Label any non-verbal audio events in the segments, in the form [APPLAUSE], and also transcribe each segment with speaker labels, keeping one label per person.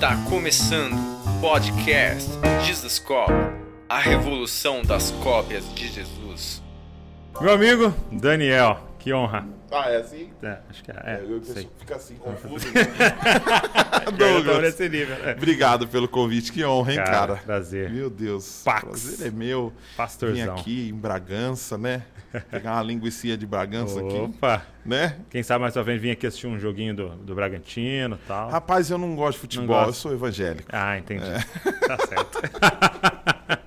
Speaker 1: Está começando o podcast Jesus Cop, a revolução das cópias de Jesus.
Speaker 2: Meu amigo Daniel, que honra.
Speaker 3: Ah, é assim?
Speaker 2: É, acho que é. é
Speaker 3: eu
Speaker 2: sei.
Speaker 3: fica assim, confuso. [LAUGHS]
Speaker 2: Eu tô
Speaker 3: Douglas,
Speaker 2: nesse nível. É.
Speaker 3: obrigado pelo convite, que honra, hein,
Speaker 2: Cara,
Speaker 3: cara?
Speaker 2: prazer.
Speaker 3: Meu Deus,
Speaker 2: Pax.
Speaker 3: prazer é meu. Vim
Speaker 2: Pastorzão.
Speaker 3: aqui em Bragança, né? Pegar uma linguiça de Bragança aqui,
Speaker 2: Opa!
Speaker 3: né?
Speaker 2: Quem sabe mais pra frente vir aqui assistir um joguinho do, do Bragantino e tal.
Speaker 3: Rapaz, eu não gosto de futebol,
Speaker 2: gosta?
Speaker 3: eu sou evangélico.
Speaker 2: Ah, entendi.
Speaker 3: É. [LAUGHS]
Speaker 2: Tá certo. [LAUGHS]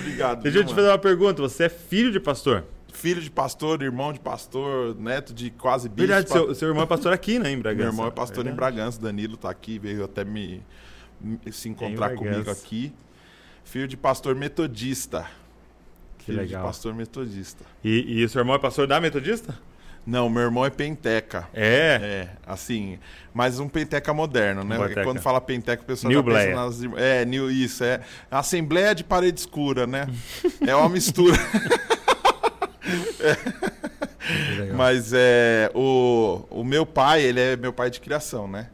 Speaker 3: Obrigado.
Speaker 2: Deixa eu te fazer uma pergunta. Você é filho de pastor?
Speaker 3: Filho de pastor, irmão de pastor, neto de quase bispo.
Speaker 2: Verdade, seu, seu irmão é pastor aqui, né, em Bragança?
Speaker 3: Meu irmão é pastor em
Speaker 2: Verdade.
Speaker 3: Bragança, Danilo tá aqui, veio até me, me- se encontrar
Speaker 2: Em
Speaker 3: comigo aqui. Filho de pastor metodista.
Speaker 2: Que
Speaker 3: Filho
Speaker 2: legal.
Speaker 3: de pastor metodista.
Speaker 2: E, e seu irmão é pastor da Metodista?
Speaker 3: Não, meu irmão é penteca.
Speaker 2: É.
Speaker 3: É, assim, mas um penteca moderno, né?
Speaker 2: Penteca.
Speaker 3: Quando fala penteca, o pessoal
Speaker 2: New
Speaker 3: já pensa
Speaker 2: Blair.
Speaker 3: nas... É, new, isso, é. Assembleia de parede escura, né? [LAUGHS] é uma mistura. [LAUGHS] Mas é, o, o meu pai, ele é meu pai de criação, né?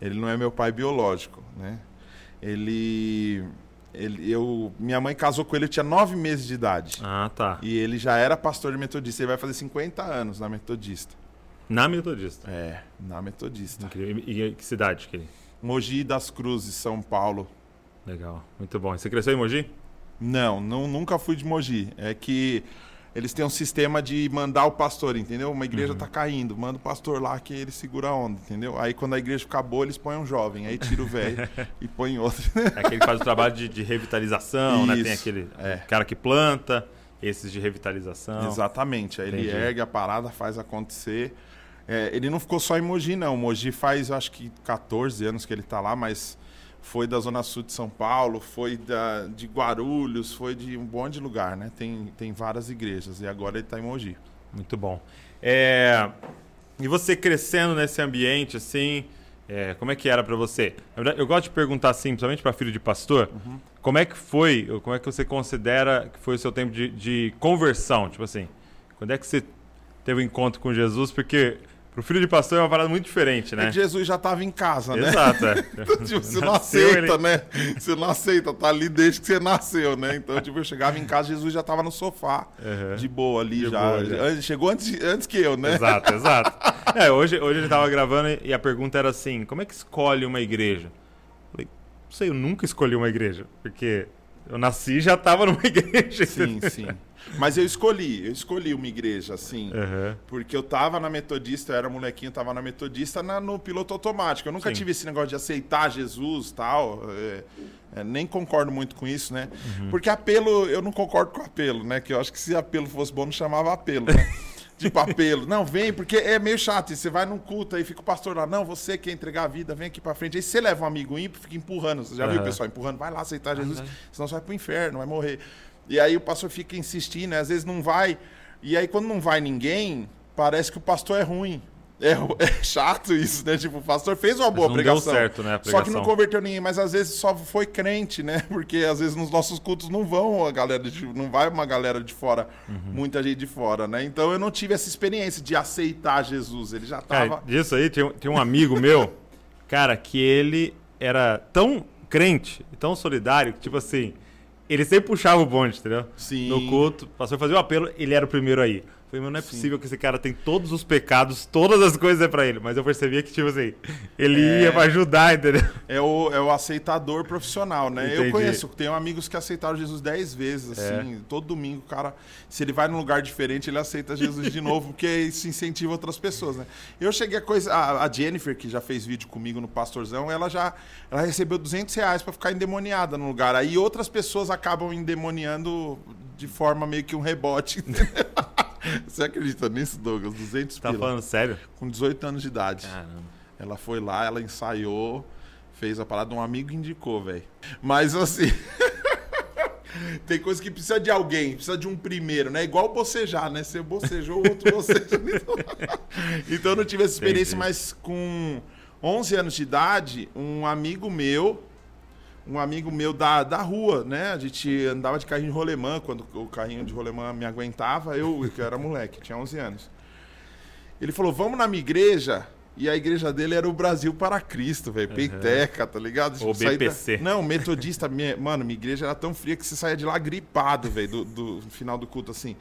Speaker 3: Ele não é meu pai biológico, né? Ele, ele eu, minha mãe casou com ele, eu tinha nove meses de idade.
Speaker 2: Ah, tá.
Speaker 3: E ele já era pastor de metodista. Ele vai fazer 50 anos na metodista.
Speaker 2: Na Metodista.
Speaker 3: É, na metodista.
Speaker 2: Incrível. E, e que cidade que ele?
Speaker 3: Mogi das Cruzes, São Paulo.
Speaker 2: Legal. Muito bom. E Você cresceu em Mogi?
Speaker 3: Não, não, nunca fui de Mogi. É que eles têm um sistema de mandar o pastor, entendeu? Uma igreja tá caindo, manda o pastor lá que ele segura a onda, entendeu? Aí quando a igreja ficar boa, eles põem um jovem, aí tira o velho [LAUGHS] e põe outro.
Speaker 2: É aquele que faz o trabalho de, de revitalização, né? Tem
Speaker 3: Isso,
Speaker 2: aquele
Speaker 3: é.
Speaker 2: cara que planta, esses de revitalização.
Speaker 3: Exatamente. Aí ele
Speaker 2: Entendi.
Speaker 3: ergue a parada, faz acontecer. É, ele não ficou só em Mogi, não. Mogi faz, acho que 14 anos que ele tá lá, mas foi da Zona Sul de São Paulo, foi da, de Guarulhos, foi de um monte de lugar, né? Tem, tem várias igrejas. E agora ele tá em Mogi.
Speaker 2: Muito bom. É, E você crescendo nesse ambiente, assim, é, como é que era pra você? Na verdade, eu gosto de perguntar, assim, principalmente pra filho de pastor,
Speaker 3: Uhum.
Speaker 2: como é que foi, como é que você considera que foi o seu tempo de, de conversão? Tipo assim, quando é que você teve um encontro com Jesus? Porque pro filho de pastor é uma parada muito diferente,
Speaker 3: É
Speaker 2: né?
Speaker 3: que Jesus já tava em casa, né?
Speaker 2: Exato, é. [LAUGHS]
Speaker 3: Tipo, você não aceita,
Speaker 2: ele-
Speaker 3: né? Você não aceita, tá ali desde que você nasceu, né? Então, tipo, eu chegava em casa, Jesus já tava no sofá,
Speaker 2: Uhum.
Speaker 3: de boa ali
Speaker 2: De
Speaker 3: já.
Speaker 2: boa, já.
Speaker 3: Chegou antes, antes que eu, né?
Speaker 2: Exato, [LAUGHS] exato. É, hoje, hoje ele tava gravando e a pergunta era assim: como é que escolhe uma igreja? Eu falei, não sei, eu nunca escolhi uma igreja, porque eu nasci e já tava numa [LAUGHS] igreja.
Speaker 3: Sim, sim. Mas eu escolhi, eu escolhi uma igreja, assim.
Speaker 2: Uhum.
Speaker 3: Porque eu tava na Metodista, eu era molequinho, tava na Metodista na- no piloto automático. Eu nunca
Speaker 2: Sim.
Speaker 3: tive esse negócio de aceitar Jesus tal. é, é, nem concordo muito com isso, né?
Speaker 2: Uhum.
Speaker 3: Porque apelo, eu não concordo com apelo, né? Que eu acho que se apelo fosse bom, não chamava apelo, né? [LAUGHS] tipo apelo. Não, vem, porque é meio chato. E você vai num culto, aí fica o pastor lá, não, você quer entregar a vida, vem aqui pra frente. Aí você leva um amigo ímpio, fica empurrando. Você já viu o pessoal empurrando? Vai lá aceitar Jesus,
Speaker 2: vai.
Speaker 3: senão você vai pro inferno, vai morrer. E aí o pastor fica insistindo, né? às vezes não vai. E aí quando não vai ninguém, parece que o pastor é ruim. É, [LAUGHS] é chato isso, né? Tipo, o pastor fez uma boa
Speaker 2: não deu
Speaker 3: pregação.
Speaker 2: certo, né,
Speaker 3: Só que não converteu ninguém, mas às vezes só foi crente, né? [LAUGHS] Porque às vezes nos nossos cultos não vão a galera, de, não vai uma galera de fora,
Speaker 2: Uhum.
Speaker 3: muita gente de fora, né? Então eu não tive essa experiência de aceitar Jesus. Ele já
Speaker 2: Cara,
Speaker 3: tava.
Speaker 2: disso aí, tem, um- tem um amigo meu, [LAUGHS] cara, que ele era tão crente, tão solidário, que tipo assim, ele sempre puxava o bonde, entendeu?
Speaker 3: Sim.
Speaker 2: No culto, passou a fazer o apelo, ele era o primeiro aí. Falei, mas não é
Speaker 3: Sim.
Speaker 2: possível que esse cara tem todos os pecados, todas as coisas é pra ele. Mas eu percebia que, tipo assim, ele
Speaker 3: É.
Speaker 2: ia pra ajudar, entendeu?
Speaker 3: É o, é o aceitador profissional, né?
Speaker 2: Entendi.
Speaker 3: Eu conheço, tenho amigos que aceitaram Jesus dez vezes,
Speaker 2: É.
Speaker 3: assim, todo domingo, o cara, se ele vai num lugar diferente, ele aceita Jesus de novo, porque isso incentiva outras pessoas, né? Eu cheguei a coisa, a, a Jennifer, que já fez vídeo comigo no Pastorzão, ela já, ela recebeu 200 reais pra ficar endemoniada no lugar, aí outras pessoas acabam endemoniando de forma meio que um rebote, [LAUGHS] entendeu? Você acredita nisso, Douglas? 200
Speaker 2: Tá
Speaker 3: pila,
Speaker 2: falando sério?
Speaker 3: com 18 anos de idade.
Speaker 2: Caramba.
Speaker 3: Ela foi lá, ela ensaiou, fez a parada, um amigo indicou, velho. Mas assim. [LAUGHS] Tem coisa que precisa de alguém, precisa de um primeiro, né? Igual bocejar, né? Você bocejou, o outro boceja. [LAUGHS] então eu não tive essa experiência,
Speaker 2: Entendi.
Speaker 3: mas com 11 anos de idade, um amigo meu, um amigo meu da, da rua, né? A gente andava de carrinho de rolemã, quando o carrinho de rolemã me aguentava, eu, que era moleque, tinha 11 anos. Ele falou: Vamos na minha igreja E a igreja dele era o Brasil para Cristo, velho.
Speaker 2: Uhum.
Speaker 3: Peiteca, tá ligado?
Speaker 2: Ou
Speaker 3: saí da-
Speaker 2: BPC.
Speaker 3: Não, metodista. minha- Mano, minha igreja era tão fria que você saía de lá gripado, velho, do, do final do culto, assim.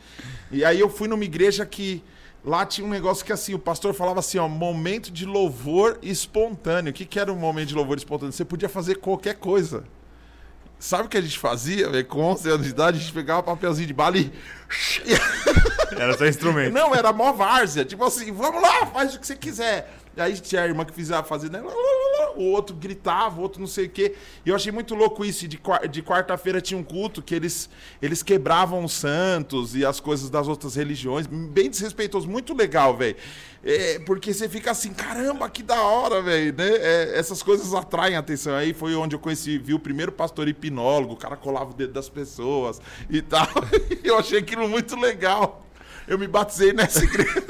Speaker 3: E aí eu fui numa igreja que. Lá tinha um negócio que assim, o pastor falava assim, ó, momento de louvor espontâneo. O que, que era um momento de louvor espontâneo? Você podia fazer qualquer coisa. Sabe o que a gente fazia? Com 11 anos de idade, a gente pegava papelzinho de bala e... [LAUGHS]
Speaker 2: Era seu instrumento.
Speaker 3: Não, era mó várzea. Tipo assim, vamos lá, faz o que você quiser. E aí tinha a irmã que fizia fazer, né? O outro gritava, o outro não sei o quê. E eu achei muito louco isso. De, de quarta-feira tinha um culto que eles, eles quebravam os santos e as coisas das outras religiões. Bem desrespeitoso, muito legal, velho. É, porque você fica assim, caramba, que da hora, velho. Né? É, essas coisas atraem atenção. Aí foi onde eu conheci, vi o primeiro pastor hipnólogo, o cara colava o dedo das pessoas e tal. E [LAUGHS] eu achei aquilo muito legal. Eu me batizei nessa igreja.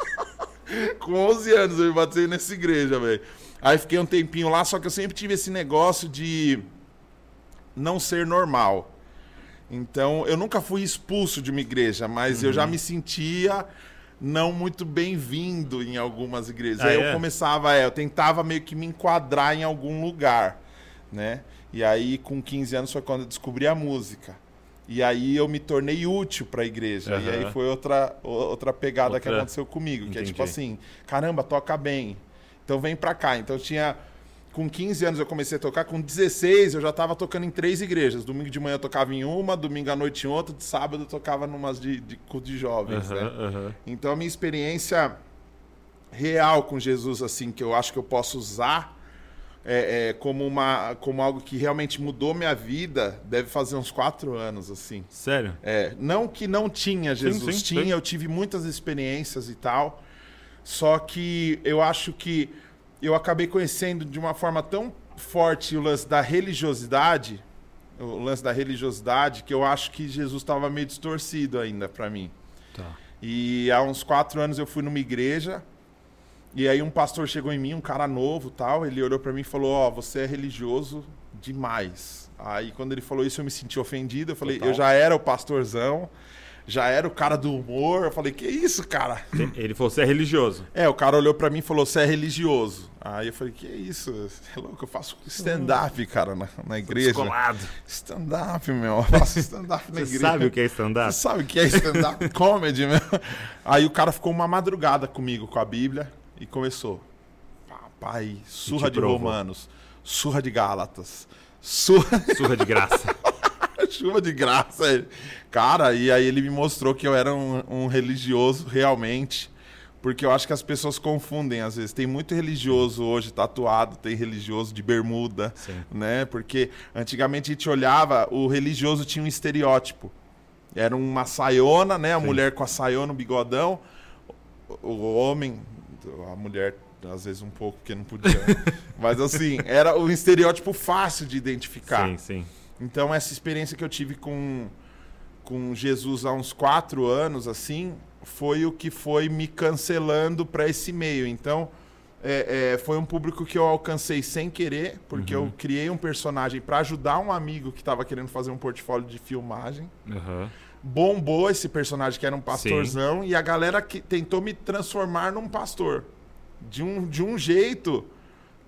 Speaker 3: [LAUGHS] Com 11 anos eu me batizei nessa igreja, velho. Aí fiquei um tempinho lá, só que eu sempre tive esse negócio de não ser normal. Então, eu nunca fui expulso de uma igreja, mas eu já me sentia não muito bem-vindo em algumas igrejas.
Speaker 2: Ah,
Speaker 3: aí
Speaker 2: é?
Speaker 3: eu começava, é, eu tentava meio que me enquadrar em algum lugar, né? E aí, com 15 anos, foi quando eu descobri a música. E aí eu me tornei útil para a igreja. E aí foi outra, outra pegada que
Speaker 2: Outra-
Speaker 3: aconteceu comigo, que é tipo
Speaker 2: Entendi.
Speaker 3: assim, caramba, toca bem. Então vem pra cá. Então eu tinha com 15 anos eu comecei a tocar, com 16 eu já tava tocando em três igrejas. Domingo de manhã eu tocava em uma, domingo à noite em outra, de sábado eu tocava numas de, de de jovens,
Speaker 2: Aham,
Speaker 3: né?
Speaker 2: aham.
Speaker 3: Então a minha experiência real com Jesus, assim, que eu acho que eu posso usar é, é, como, uma, como algo que realmente mudou minha vida, deve fazer uns quatro anos, assim.
Speaker 2: Sério?
Speaker 3: É, não que não tinha Jesus,
Speaker 2: sim,
Speaker 3: tinha,
Speaker 2: sim.
Speaker 3: eu tive muitas experiências e tal. Só que eu acho que eu acabei conhecendo de uma forma tão forte o lance da religiosidade, o lance da religiosidade, que eu acho que Jesus estava meio distorcido ainda para mim.
Speaker 2: Tá.
Speaker 3: E há uns quatro anos eu fui numa igreja e aí um pastor chegou em mim, um cara novo, tal. Ele olhou para mim e falou: "Ó, você é religioso demais". Aí quando ele falou isso eu me senti ofendido. Eu falei:
Speaker 2: Total.
Speaker 3: "Eu já era o pastorzão, já era o cara do humor". Eu falei: "Que isso, cara?"
Speaker 2: Ele falou, você é religioso.
Speaker 3: É, o cara olhou pra mim e falou: "Você é religioso". Aí eu falei: "Que isso? Você é louco? Eu faço stand-up, cara, na, na igreja".
Speaker 2: Descolado.
Speaker 3: Stand-up, meu. Eu faço stand-up na
Speaker 2: Você
Speaker 3: igreja.
Speaker 2: sabe o que é stand-up?
Speaker 3: Você sabe o que é stand-up [LAUGHS] comedy, meu? Aí o cara ficou uma madrugada comigo com a Bíblia e começou. Papai, surra de
Speaker 2: provou.
Speaker 3: Romanos, surra de Gálatas, surra,
Speaker 2: Surra de graça. [LAUGHS]
Speaker 3: chuva de graça. Cara, e aí ele me mostrou que eu era um, um religioso realmente. Porque eu acho que as pessoas confundem às vezes. Tem muito religioso hoje tatuado, tem religioso de bermuda,
Speaker 2: Sim.
Speaker 3: né? Porque antigamente a gente olhava, o religioso tinha um estereótipo. Era uma saiona, né? A
Speaker 2: Sim.
Speaker 3: mulher com a saiona, o bigodão. O, homem, a mulher, às vezes um pouco, porque não podia. [LAUGHS] Mas assim, era um estereótipo fácil de identificar.
Speaker 2: Sim, sim.
Speaker 3: Então, essa experiência que eu tive com, com Jesus há uns quatro anos, assim, foi o que foi me cancelando para esse meio. Então, é, é, foi um público que eu alcancei sem querer, porque eu criei um personagem para ajudar um amigo que estava querendo fazer um portfólio de filmagem.
Speaker 2: Aham.
Speaker 3: Bombou esse personagem que era um pastorzão e a galera que tentou me transformar num pastor. De um, de um jeito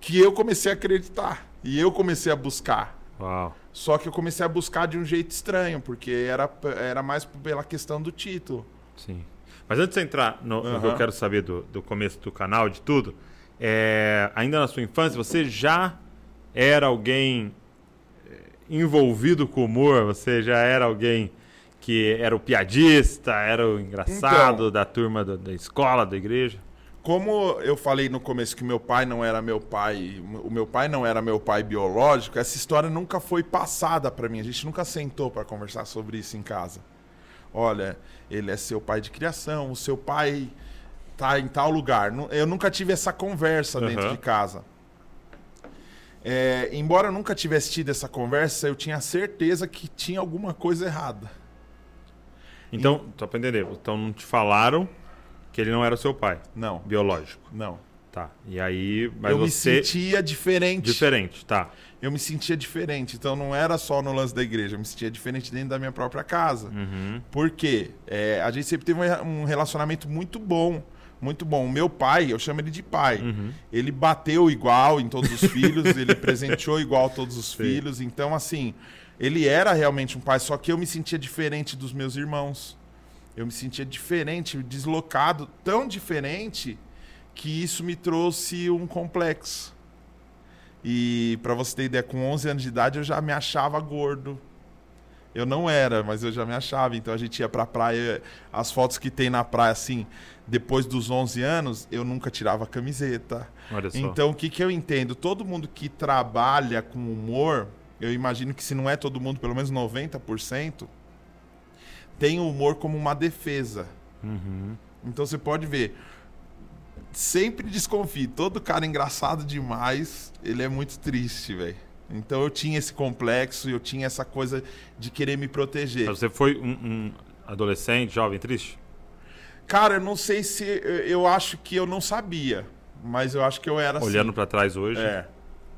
Speaker 3: que eu comecei a acreditar. E eu comecei a buscar.
Speaker 2: Uau.
Speaker 3: Só que eu comecei a buscar de um jeito estranho, porque era, era mais pela questão do título.
Speaker 2: Sim. Mas antes de entrar no, no que eu quero saber do, do começo do canal, de tudo, é, ainda na sua infância, você já era alguém é, envolvido com humor? Você já era alguém que era o piadista, era o engraçado
Speaker 3: Então.
Speaker 2: da turma da, da escola, da igreja?
Speaker 3: Como eu falei no começo que meu pai não era meu pai, o meu pai não era meu pai biológico, essa história nunca foi passada para mim. A gente nunca sentou para conversar sobre isso em casa. Olha, ele é seu pai de criação, o seu pai tá em tal lugar. Eu nunca tive essa conversa dentro de casa. É, embora eu nunca tivesse tido essa conversa, eu tinha certeza que tinha alguma coisa errada.
Speaker 2: Então, só pra entender, então não te falaram que ele não era o seu pai
Speaker 3: Não,
Speaker 2: biológico.
Speaker 3: não.
Speaker 2: Tá. E aí, mas
Speaker 3: eu
Speaker 2: você
Speaker 3: me sentia diferente.
Speaker 2: diferente, tá?
Speaker 3: eu me sentia diferente. Então não era só no lance da igreja, eu me sentia diferente dentro da minha própria casa.
Speaker 2: Uhum.
Speaker 3: Por quê? É, a gente sempre teve um um relacionamento muito bom, Muito bom. O meu pai, eu chamo ele de pai.
Speaker 2: Uhum.
Speaker 3: Ele bateu igual em todos os filhos, [LAUGHS] ele presenteou igual todos os
Speaker 2: Sim.
Speaker 3: filhos. Então, assim, ele era realmente um pai, só que eu me sentia diferente dos meus irmãos. Eu me sentia diferente, deslocado, tão diferente que isso me trouxe um complexo. E pra você ter ideia, com 11 anos de idade eu já me achava gordo. Eu não era, mas eu já me achava. Então a gente ia pra praia, as fotos que tem na praia assim, depois dos 11 anos, eu nunca tirava a camiseta.
Speaker 2: Olha só.
Speaker 3: Então, o que, que eu entendo? Todo mundo que trabalha com humor, eu imagino que se não é todo mundo, pelo menos 90%, tem o humor como uma defesa.
Speaker 2: Uhum.
Speaker 3: Então você pode ver. Sempre desconfie. Todo cara engraçado demais, ele é muito triste, velho. Então eu tinha esse complexo, eu tinha essa coisa de querer me proteger.
Speaker 2: Você foi um, um adolescente, jovem, triste?
Speaker 3: Cara, eu não sei se. Eu eu acho que eu não sabia. Mas eu acho que eu era assim.
Speaker 2: Olhando pra trás hoje.
Speaker 3: É.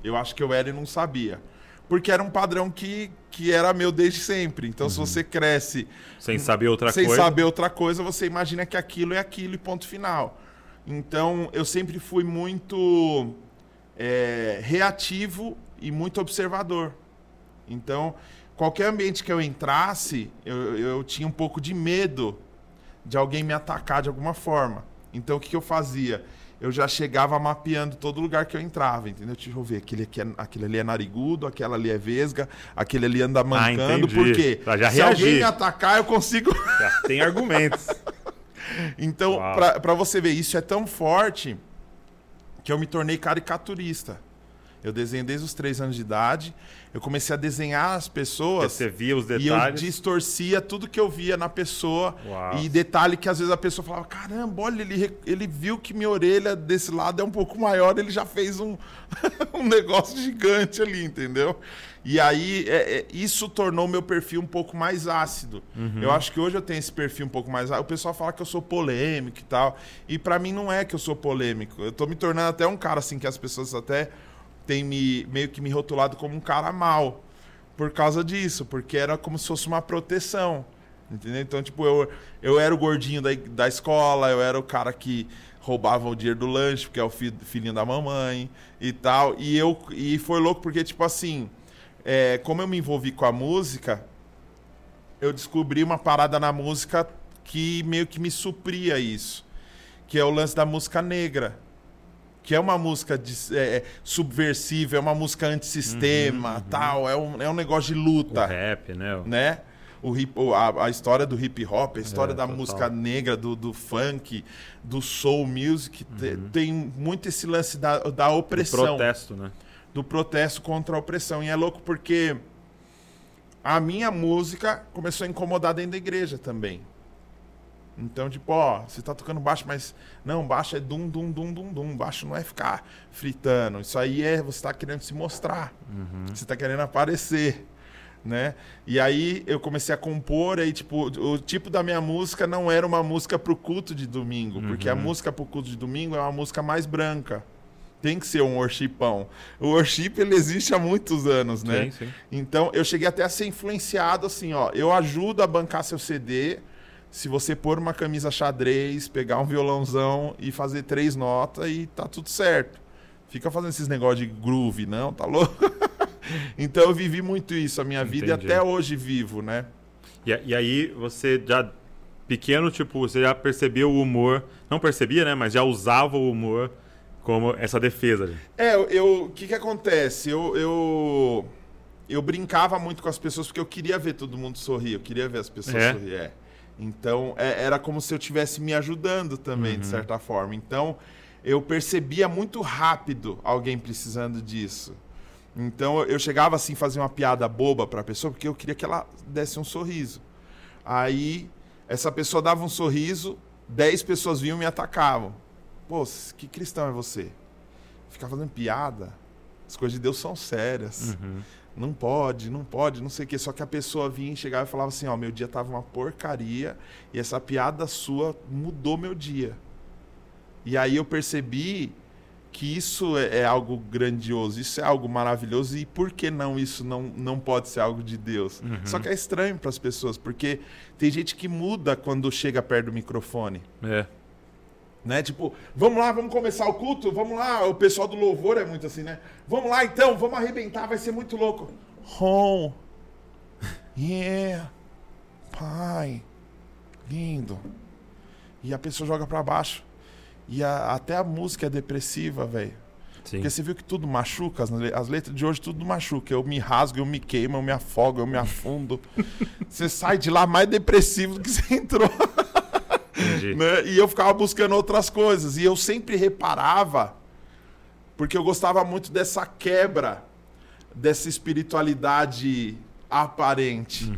Speaker 3: Eu acho que eu era e não sabia. Porque era um padrão que, que era meu desde sempre. Então, se você cresce
Speaker 2: Sem saber outra
Speaker 3: sem
Speaker 2: coisa.
Speaker 3: saber outra coisa, você imagina que aquilo é aquilo e ponto final. Então, eu sempre fui muito é, reativo e muito observador. Então, qualquer ambiente que eu entrasse, eu, eu tinha um pouco de medo de alguém me atacar de alguma forma. Então, o que, que eu fazia? Eu já chegava mapeando todo lugar que eu entrava, entendeu? Deixa eu ver, aquele, aqui é, aquele ali é narigudo, aquela ali é vesga, aquele ali anda mancando.
Speaker 2: entendi.
Speaker 3: por quê?
Speaker 2: Pra já
Speaker 3: Se alguém
Speaker 2: reagir.
Speaker 3: me atacar, eu consigo [LAUGHS]
Speaker 2: Já tem argumentos.
Speaker 3: então, pra você ver, isso é tão forte que eu me tornei caricaturista. Eu desenho desde os três anos de idade. Eu comecei a desenhar as
Speaker 2: Porque
Speaker 3: pessoas
Speaker 2: você via os
Speaker 3: e eu
Speaker 2: detalhes.
Speaker 3: distorcia tudo que eu via na pessoa.
Speaker 2: Uau.
Speaker 3: E detalhe que às vezes a pessoa falava: caramba, olha, ele, ele viu que minha orelha desse lado é um pouco maior, ele já fez um, [LAUGHS] um negócio gigante ali, entendeu? E aí é- é, isso tornou meu perfil um pouco mais ácido.
Speaker 2: Uhum.
Speaker 3: Eu acho que hoje eu tenho esse perfil um pouco mais ácido. O pessoal fala que eu sou polêmico e tal. E pra mim não é que eu sou polêmico. Eu tô me tornando até um cara assim que as pessoas até têm me, meio que me rotulado como um cara mal por causa disso, porque era como se fosse uma proteção. Entendeu? Então, tipo, eu, eu era o gordinho da, da escola, eu era o cara que roubava o dinheiro do lanche, porque é o fi- filhinho da mamãe e tal. E, eu, e foi louco porque, tipo assim, é, como eu me envolvi com a música, eu descobri uma parada na música que meio que me supria isso. Que é o lance da música negra. Que é uma música de, é, é, subversiva, é uma música antissistema, tal. É um, é um negócio de
Speaker 2: O
Speaker 3: luta
Speaker 2: rap, né?
Speaker 3: né? O hip, o- a, a história do hip hop, a história
Speaker 2: É,
Speaker 3: da
Speaker 2: total.
Speaker 3: música negra, do, do funk, do soul music, te-
Speaker 2: Uhum.
Speaker 3: tem muito esse lance da, da
Speaker 2: O
Speaker 3: opressão,
Speaker 2: protesto, né?
Speaker 3: do protesto contra a opressão. E é louco porque a minha música começou a incomodar dentro da igreja também. Então, tipo, ó, você tá tocando baixo, mas não, baixo é dum, dum, dum, dum, dum. Baixo não é ficar fritando. Isso aí é você tá querendo se mostrar. Você tá querendo aparecer, né? E aí eu comecei a compor, aí, tipo, o tipo da minha música não era uma música pro culto de domingo, porque a música pro culto de domingo é uma música mais branca. Tem que ser um worshipão. O worship, ele existe há muitos anos, né?
Speaker 2: Sim, sim.
Speaker 3: Então, eu cheguei até a ser influenciado assim, ó. Eu ajudo a bancar seu CD se você pôr uma camisa xadrez, pegar um violãozão e fazer três notas e tá tudo certo. Fica fazendo esses negócios de groove, não, tá louco? [LAUGHS] então eu vivi muito isso a minha vida e até hoje vivo, né?
Speaker 2: E, e aí você já pequeno, tipo, você já percebeu o humor, não percebia, né, mas já usava o humor como essa defesa. né?
Speaker 3: É, eu- eu, o que que acontece? Eu, eu, eu brincava muito com as pessoas porque eu queria ver todo mundo sorrir, eu queria ver as pessoas
Speaker 2: É?
Speaker 3: sorrir. É. Então, é- era como se eu estivesse me ajudando também, de certa forma. Então, eu percebia muito rápido alguém precisando disso. Então, eu chegava assim, fazia uma piada boba pra pessoa, porque eu queria que ela desse um sorriso. Aí, essa pessoa dava um sorriso, dez pessoas vinham e me atacavam. Pô, que cristão é você? Ficar fazendo piada? As coisas de Deus são sérias. Não pode, não pode, não sei o quê. Só que a pessoa vinha e chegava e falava assim: Ó, meu dia tava uma porcaria e essa piada sua mudou meu dia. E aí eu percebi que isso é, é algo grandioso, isso é algo maravilhoso e por que não isso não, não pode ser algo de Deus? Só que é estranho para as pessoas, porque tem gente que muda quando chega perto do microfone.
Speaker 2: É.
Speaker 3: Né? Tipo, vamos lá, vamos começar o culto, vamos lá, o pessoal do louvor é muito assim, né? Vamos lá então, vamos arrebentar, vai ser muito louco. Home. Yeah. Pai. Lindo. E a pessoa joga pra baixo. E a- até a música é depressiva, velho. Porque você viu que tudo machuca, as as letras de hoje tudo machuca. Eu me rasgo, eu me queimo, eu me afogo, eu me afundo. [LAUGHS] você sai de lá mais depressivo do que você entrou.
Speaker 2: Entendi.
Speaker 3: né? E eu ficava buscando outras coisas. E eu sempre reparava, porque eu gostava muito dessa quebra, dessa espiritualidade aparente.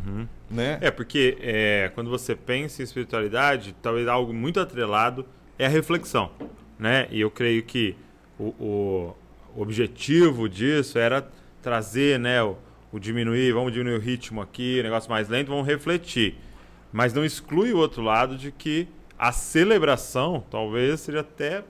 Speaker 3: Né?
Speaker 2: É, porque é, quando você pensa em espiritualidade, talvez algo muito atrelado é a reflexão, né? E eu creio que o, o objetivo disso era trazer, né, o, o diminuir, vamos diminuir o ritmo aqui, negócio mais lento, vamos refletir. Mas não exclui o outro lado de que a celebração talvez seja até, não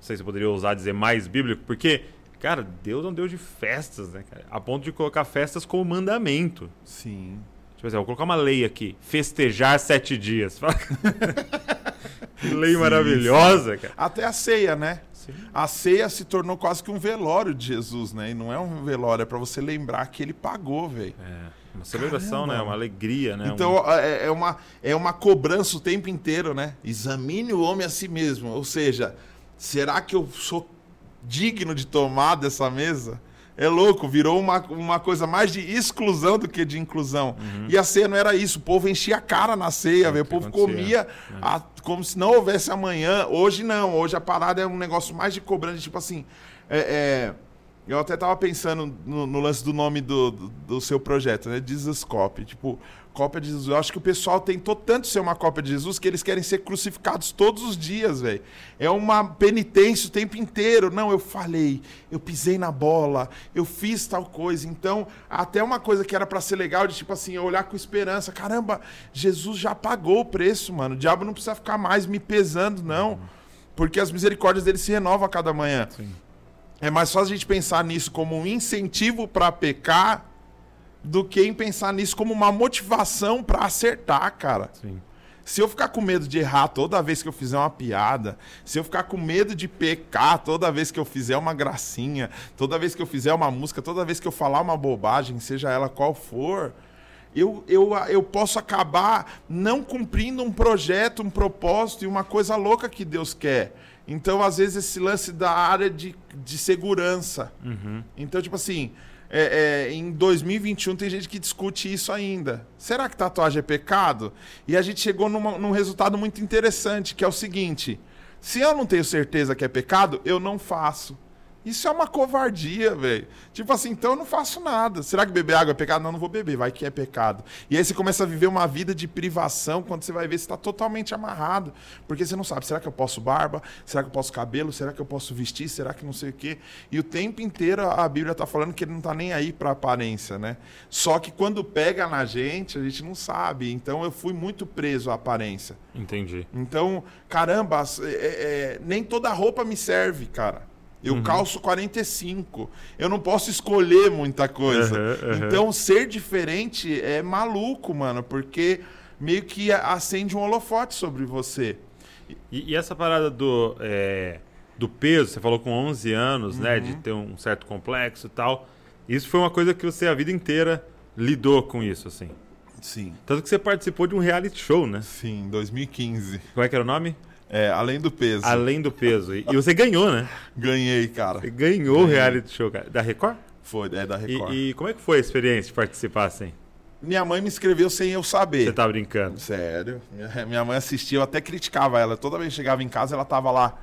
Speaker 2: sei se eu poderia ousar dizer mais bíblico, porque, cara, Deus é um Deus de festas, né, cara? A ponto de colocar festas como mandamento.
Speaker 3: Sim.
Speaker 2: Tipo assim, vou colocar uma lei aqui. Festejar sete dias. [LAUGHS] que lei maravilhosa, cara.
Speaker 3: Até a ceia, né?
Speaker 2: Sim.
Speaker 3: A ceia se tornou quase que um velório de Jesus, né? E não é um velório, é pra você lembrar que ele pagou, velho.
Speaker 2: É, uma celebração,
Speaker 3: Caramba.
Speaker 2: né? Uma alegria, né?
Speaker 3: Então é, é uma, é uma cobrança o tempo inteiro, né? Examine o homem a si mesmo. Ou seja, será que eu sou digno de tomar dessa mesa? É louco, virou uma, uma coisa mais de exclusão do que de inclusão. E a ceia não era isso, o povo enchia a cara na ceia,
Speaker 2: Uhum. É o
Speaker 3: povo comia a- como se não houvesse amanhã. Hoje não, hoje a parada é um negócio mais de cobrança, tipo assim. é- é, eu até tava pensando no, no lance do nome do, do, do seu projeto, né? Jesus Copy. Tipo, cópia de Jesus. Eu acho que o pessoal tentou tanto ser uma cópia de Jesus que eles querem ser crucificados todos os dias, velho. É uma penitência o tempo inteiro. Não, eu falei, eu pisei na bola, eu fiz tal coisa. Então, até uma coisa que era pra ser legal, de tipo assim, olhar com esperança. Caramba, Jesus já pagou o preço, mano. O diabo não precisa ficar mais me pesando, não. Porque as misericórdias dele se renovam a cada manhã.
Speaker 2: Sim.
Speaker 3: É mais fácil a gente pensar nisso como um incentivo para pecar do que em pensar nisso como uma motivação para acertar, cara.
Speaker 2: Sim.
Speaker 3: Se eu ficar com medo de errar toda vez que eu fizer uma piada, se eu ficar com medo de pecar toda vez que eu fizer uma gracinha, toda vez que eu fizer uma música, toda vez que eu falar uma bobagem, seja ela qual for, eu, eu, eu posso acabar não cumprindo um projeto, um propósito e uma coisa louca que Deus quer. Então, às vezes, esse lance da área de, de segurança. Então, tipo assim, é, é, em 2021 tem gente que discute isso ainda. Será que tatuagem é pecado? E a gente chegou numa- num resultado muito interessante, que é o seguinte: se eu não tenho certeza que é pecado, eu não faço. Isso é uma covardia, velho. Tipo assim, então eu não faço nada. Será que beber água é pecado? Não, não vou beber, vai que é pecado. E aí você começa a viver uma vida de privação quando você vai ver você está totalmente amarrado. Porque você não sabe, será que eu posso barba? Será que eu posso cabelo? Será que eu posso vestir? Será que não sei o quê? E o tempo inteiro a Bíblia está falando que ele não está nem aí para aparência, né? Só que quando pega na gente, a gente não sabe. Então eu fui muito preso à aparência.
Speaker 2: Entendi.
Speaker 3: Então, caramba, as- é- é- nem toda roupa me serve, cara. Eu calço 45. Eu não posso escolher muita coisa.
Speaker 2: Aham, aham.
Speaker 3: Então, ser diferente é maluco, mano, porque meio que acende um holofote sobre você.
Speaker 2: E, e essa parada do, é, do peso, você falou com 11 anos, né?
Speaker 3: Uhum.
Speaker 2: De ter um certo complexo e tal. Isso foi uma coisa que você a vida inteira lidou com isso, assim.
Speaker 3: Sim.
Speaker 2: Tanto que você participou de um reality show, né?
Speaker 3: Sim, 2015.
Speaker 2: Como é que era o nome?
Speaker 3: É, além do peso.
Speaker 2: Além do peso. E, e você ganhou, né?
Speaker 3: Ganhei, cara.
Speaker 2: Você ganhou o reality show, cara. Da Record?
Speaker 3: Foi, é da
Speaker 2: E,
Speaker 3: Record.
Speaker 2: e como é que foi a experiência de participar assim?
Speaker 3: Minha mãe me inscreveu sem eu saber.
Speaker 2: Você tá brincando?
Speaker 3: Sério. Minha, minha mãe assistia, eu até criticava ela. Toda vez que chegava em casa, ela tava lá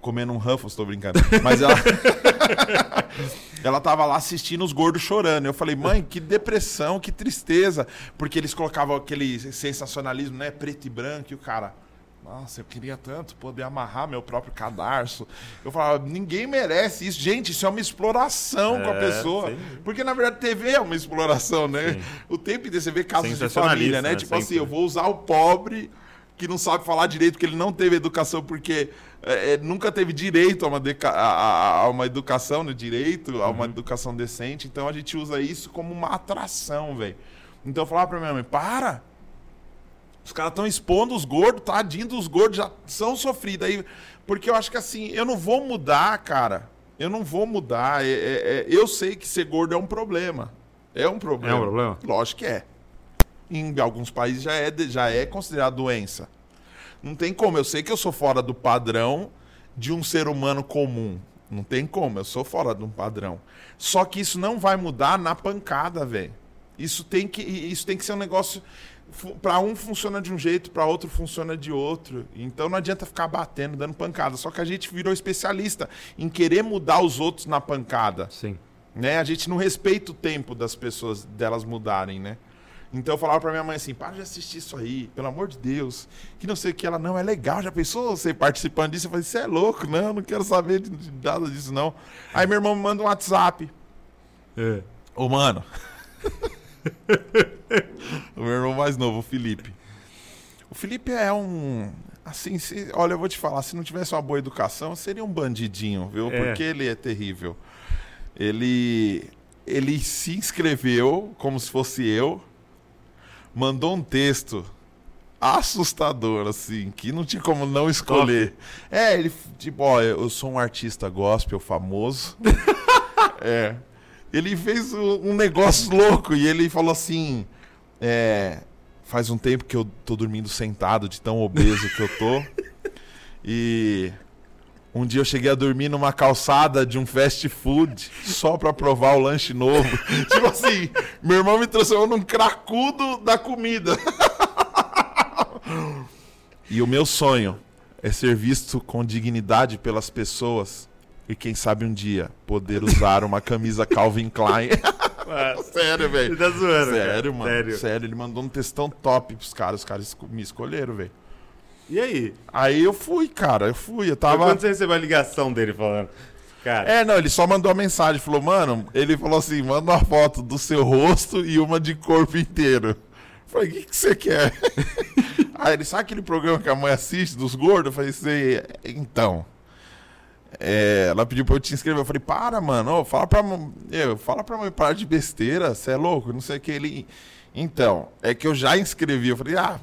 Speaker 3: comendo um Ruffles, tô brincando. Mas ela. [LAUGHS] ela tava lá assistindo os gordos chorando. Eu falei, mãe, que depressão, que tristeza. Porque eles colocavam aquele sensacionalismo, né? Preto e branco, e o cara. Nossa, eu queria tanto poder amarrar meu próprio cadarço. Eu falava, ninguém merece isso. Gente, isso é uma exploração com a
Speaker 2: É,
Speaker 3: pessoa.
Speaker 2: sim.
Speaker 3: Porque, na verdade, TV é uma exploração, né?
Speaker 2: Sim.
Speaker 3: O tempo inteiro você vê casos de família, né?
Speaker 2: né?
Speaker 3: Tipo assim,
Speaker 2: Sempre.
Speaker 3: eu vou usar o pobre que não sabe falar direito, que ele não teve educação, porque é, é, nunca teve direito a uma, a- a- uma educação, né? Direito a
Speaker 2: Uhum.
Speaker 3: uma educação decente. Então a gente usa isso como uma atração, velho. Então eu falava pra minha mãe, para! Os caras estão expondo os gordos, tadinho dos gordos, já são sofridos. Aí, porque eu acho que assim, eu não vou mudar, cara. Eu não vou mudar. É, é, é, eu sei que ser gordo é um problema. É um problema.
Speaker 2: É um problema?
Speaker 3: Lógico que é. Em alguns países já é, já é considerado doença. Não tem como. Eu sei que eu sou fora do padrão de um ser humano comum. Não tem como. Eu sou fora de um padrão. Só que isso não vai mudar na pancada, velho. Isso tem que isso tem que ser um negócio para um funciona de um jeito, para outro funciona de outro. Então não adianta ficar batendo, dando pancada. Só que a gente virou especialista em querer mudar os outros na pancada.
Speaker 2: Sim.
Speaker 3: Né? A gente não respeita o tempo das pessoas delas mudarem, né? Então eu falava pra minha mãe assim, para de assistir isso aí, pelo amor de Deus. Que não sei o que, ela, não, é legal, já pensou você participando disso? Eu falei, você é louco, não, não quero saber de, nada disso, não. Aí meu irmão me manda um WhatsApp.
Speaker 2: É.
Speaker 3: Ô, mano. [LAUGHS] [LAUGHS] o meu irmão mais novo, o Felipe. O Felipe é um. Assim, se, olha, eu vou te falar, se não tivesse uma boa educação, seria um bandidinho, viu?
Speaker 2: É.
Speaker 3: Porque ele é terrível. Ele. Ele se inscreveu como se fosse eu, mandou um texto assustador, assim, que não tinha como não escolher. É, ele, tipo, ó, eu sou um artista gospel famoso. [LAUGHS] é. Ele fez um, negócio louco e ele falou assim: é, faz um tempo que eu tô dormindo sentado de tão obeso que eu tô. E um dia eu cheguei a dormir numa calçada de um fast food só pra provar o lanche novo. [LAUGHS] tipo assim, meu irmão me transformou num cracudo da comida. [LAUGHS] e o meu sonho é ser visto com dignidade pelas pessoas e quem sabe um dia poder usar uma camisa Calvin Klein. [LAUGHS] [LAUGHS] Sério, velho.
Speaker 2: Tá zoando,
Speaker 3: Sério,
Speaker 2: cara.
Speaker 3: mano.
Speaker 2: Sério.
Speaker 3: Sério. ele mandou um textão top pros caras. Os caras me escolheram, velho.
Speaker 2: E aí?
Speaker 3: Aí eu fui, cara. Eu fui. Eu
Speaker 2: Foi
Speaker 3: tava.
Speaker 2: quando você recebeu a ligação dele falando. Cara,
Speaker 3: É, não, ele só mandou uma mensagem. Falou, mano, ele falou assim: manda uma foto do seu rosto e uma de corpo inteiro. Eu Falei, o que, que você quer? [LAUGHS] Aí ele, sabe aquele programa que a mãe assiste dos gordos? Eu falei, sei. Então. É, ela pediu pra eu te inscrever. Eu falei, para, mano. fala pra mãe. Eu, fala pra mãe, para de besteira. Você é louco? Não sei o que. Ele. Então, é que eu já inscrevi. Eu falei, ah,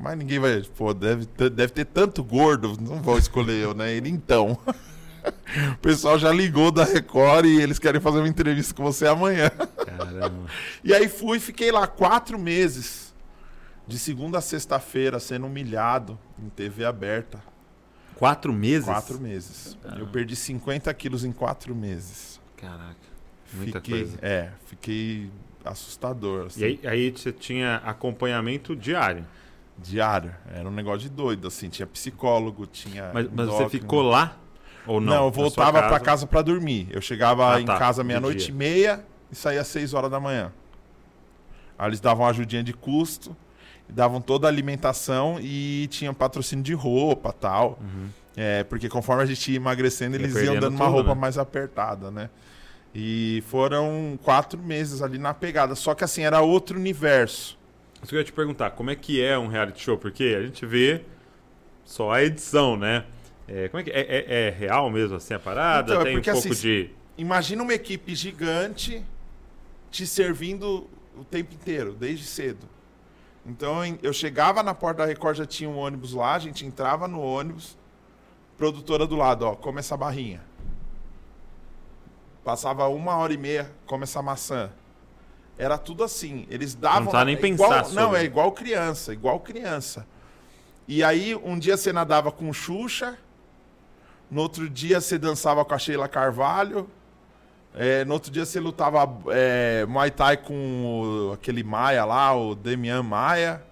Speaker 3: mas ninguém vai. Pô, deve, deve ter tanto gordo. Não vou escolher eu, né? Ele, então. [LAUGHS] O pessoal já ligou da Record e eles querem fazer uma entrevista com você amanhã.
Speaker 2: caramba. [LAUGHS]
Speaker 3: E aí fui fiquei lá quatro meses. De segunda a sexta-feira, sendo humilhado em TV aberta.
Speaker 2: Quatro meses?
Speaker 3: Quatro meses. Eu perdi 50 quilos em quatro meses.
Speaker 2: Caraca. Muita
Speaker 3: fiquei,
Speaker 2: coisa.
Speaker 3: É, fiquei assustador. Assim,
Speaker 2: E aí, aí você tinha acompanhamento diário.
Speaker 3: Diário. Era um negócio de doido, assim. Tinha psicólogo, tinha.
Speaker 2: Mas, mas você ficou lá? Ou não?
Speaker 3: Não, eu voltava pra casa pra dormir. Eu chegava
Speaker 2: Ah,
Speaker 3: em
Speaker 2: tá,
Speaker 3: casa meia-noite e meia e saía às seis horas da manhã. Aí eles davam uma ajudinha de custo, davam toda a alimentação e tinha patrocínio de roupa tal.
Speaker 2: Uhum.
Speaker 3: É, porque conforme a gente ia emagrecendo,
Speaker 2: Ia
Speaker 3: eles iam
Speaker 2: perdendo
Speaker 3: dando uma
Speaker 2: tudo,
Speaker 3: roupa
Speaker 2: né?
Speaker 3: mais apertada, né? E foram quatro meses ali na pegada. Só que assim, era outro universo.
Speaker 2: Eu ia te perguntar, como é que é um reality show? Porque a gente vê só a edição, né? É, como é que é, é, é real mesmo assim a parada?
Speaker 3: Então, é
Speaker 2: Tem um
Speaker 3: porque,
Speaker 2: pouco
Speaker 3: assim,
Speaker 2: de.
Speaker 3: Imagina uma equipe gigante te servindo o tempo inteiro, desde cedo. Então eu chegava na porta da Record, já tinha um ônibus lá, a gente entrava no ônibus, produtora do lado, ó, come essa barrinha. Passava uma hora e meia, come essa maçã. Era tudo assim. Eles davam.
Speaker 2: Não tá nem
Speaker 3: é igual-
Speaker 2: pensar
Speaker 3: Não,
Speaker 2: sobre.
Speaker 3: é igual criança, igual criança. E aí, um dia você nadava com Xuxa, no outro dia você dançava com a Sheila Carvalho, é, no outro dia você lutava é, Muay Thai com o- aquele Maia lá, o Demian Maia.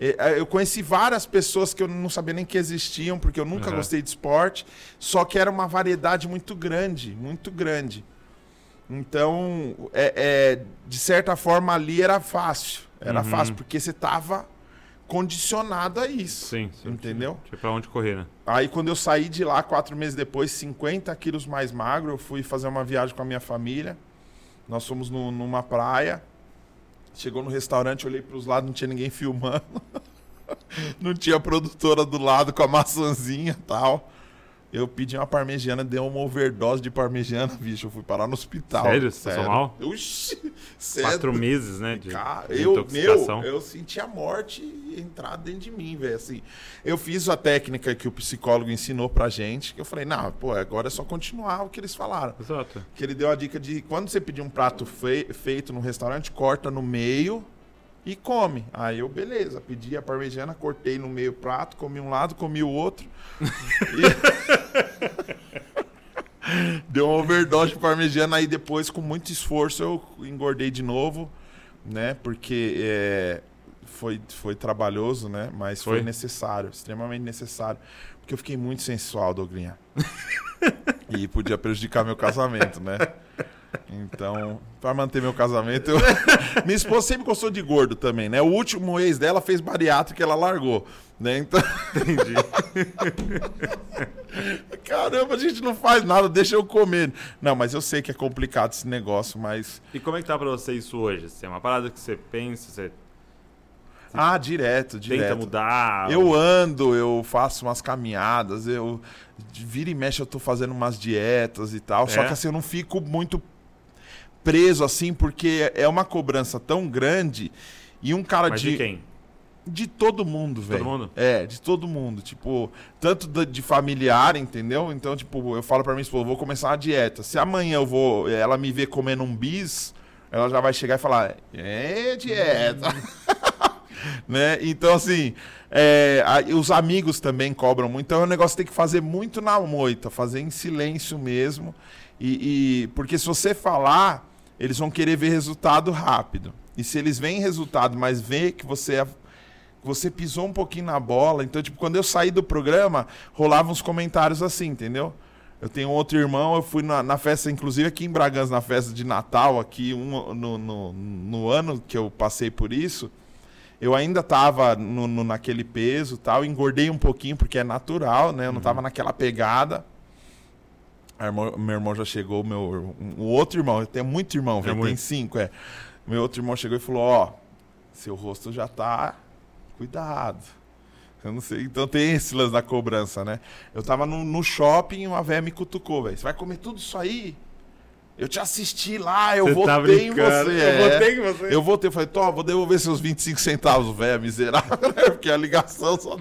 Speaker 3: É, Eu conheci várias pessoas que eu não sabia nem que existiam, porque eu nunca
Speaker 2: Uhum.
Speaker 3: gostei de esporte, só que era uma variedade muito grande, muito grande. Então, é, é, de certa forma, ali era fácil. Era
Speaker 2: Uhum.
Speaker 3: fácil, porque você estava condicionado a isso.
Speaker 2: Sim, sim.
Speaker 3: Entendeu?
Speaker 2: Tinha pra onde correr, né?
Speaker 3: Aí quando eu saí de lá, quatro meses depois, 50 quilos mais magro, eu fui fazer uma viagem com a minha família. Nós fomos no- numa praia. Chegou no restaurante, olhei para os lados, não tinha ninguém filmando. [LAUGHS] não tinha produtora do lado com a maçãzinha e tal. Eu pedi uma parmegiana, deu uma overdose de parmegiana, [LAUGHS] bicho. Eu fui parar no hospital.
Speaker 2: Sério? Você passou mal?
Speaker 3: Oxi, sério.
Speaker 2: Quatro meses, né? De,
Speaker 3: Cara,
Speaker 2: de
Speaker 3: eu, meu, eu senti a morte entrar dentro de mim, velho. Assim, eu fiz a técnica que o psicólogo ensinou pra gente, que eu falei, não, pô, agora é só continuar o que eles falaram.
Speaker 2: Exato.
Speaker 3: Que ele deu a dica de quando você pedir um prato fei- feito no restaurante, corta no meio e come. Aí eu, beleza, pedi a parmegiana, cortei no meio prato, comi um lado, comi o outro. [LAUGHS] E- Deu uma overdose de parmegiana, aí depois, com muito esforço, eu engordei de novo, né? Porque é, foi, foi trabalhoso, né? Mas foi,
Speaker 2: Foi?
Speaker 3: necessário, extremamente necessário. Porque eu fiquei muito sensual, Douglinha. e podia prejudicar meu casamento, né? [LAUGHS] Então, pra manter meu casamento, eu... [LAUGHS] minha esposa sempre gostou de gordo também, né? O último ex dela fez bariátrica e ela largou, né? Então,
Speaker 2: Entendi. [LAUGHS]
Speaker 3: caramba, a gente não faz nada, deixa eu comer. Não, mas eu sei que é complicado esse negócio, mas
Speaker 2: e como é que tá pra você isso hoje? Assim, é uma parada que você pensa, você
Speaker 3: ah, direto,
Speaker 2: tenta
Speaker 3: direto.
Speaker 2: mudar?
Speaker 3: Eu ando, eu faço umas caminhadas, eu vira e mexe eu tô fazendo umas dietas e tal, só
Speaker 2: É?
Speaker 3: que assim eu não fico muito preso assim, porque é uma cobrança tão grande e um cara
Speaker 2: Mas
Speaker 3: de
Speaker 2: de quem?
Speaker 3: De todo mundo, velho.
Speaker 2: mundo?
Speaker 3: É, de todo mundo. Tipo, tanto de familiar, entendeu? Então, tipo, eu falo pra minha esposa, vou começar uma dieta. Se amanhã eu vou, ela me ver comendo um bis, ela já vai chegar e falar, é dieta. [LAUGHS] né? Então, assim, é, aí os amigos também cobram muito. Então, é um negócio que tem que fazer muito na moita, fazer em silêncio mesmo. E, e- porque se você falar, eles vão querer ver resultado rápido. E se eles veem resultado, mas vê que você é você pisou um pouquinho na bola. Então, tipo, quando eu saí do programa, rolavam uns comentários assim, entendeu? Eu tenho outro irmão, eu fui na, na festa, inclusive aqui em Bragança, na festa de Natal, aqui um, no, no, no ano que eu passei por isso, eu ainda tava no, no- naquele peso tal, engordei um pouquinho, porque é natural, né? Eu não tava naquela pegada. Irmão- meu irmão já chegou, meu, o outro irmão, eu tenho muito irmão, velho, tem
Speaker 2: muito.
Speaker 3: cinco, é. Meu outro irmão chegou e falou, ó, seu rosto já tá cuidado. Eu não sei. Então tem esse lance da cobrança, né? Eu tava no, no shopping e uma velha me cutucou, velho. Você vai comer tudo isso aí? Eu te assisti lá, eu
Speaker 2: Você
Speaker 3: votei
Speaker 2: tá
Speaker 3: em você.
Speaker 2: Eu
Speaker 3: é.
Speaker 2: votei em você.
Speaker 3: Eu votei, eu falei, Tó, vou devolver seus 25 centavos, velho, miserável, [LAUGHS] né? Porque a ligação só.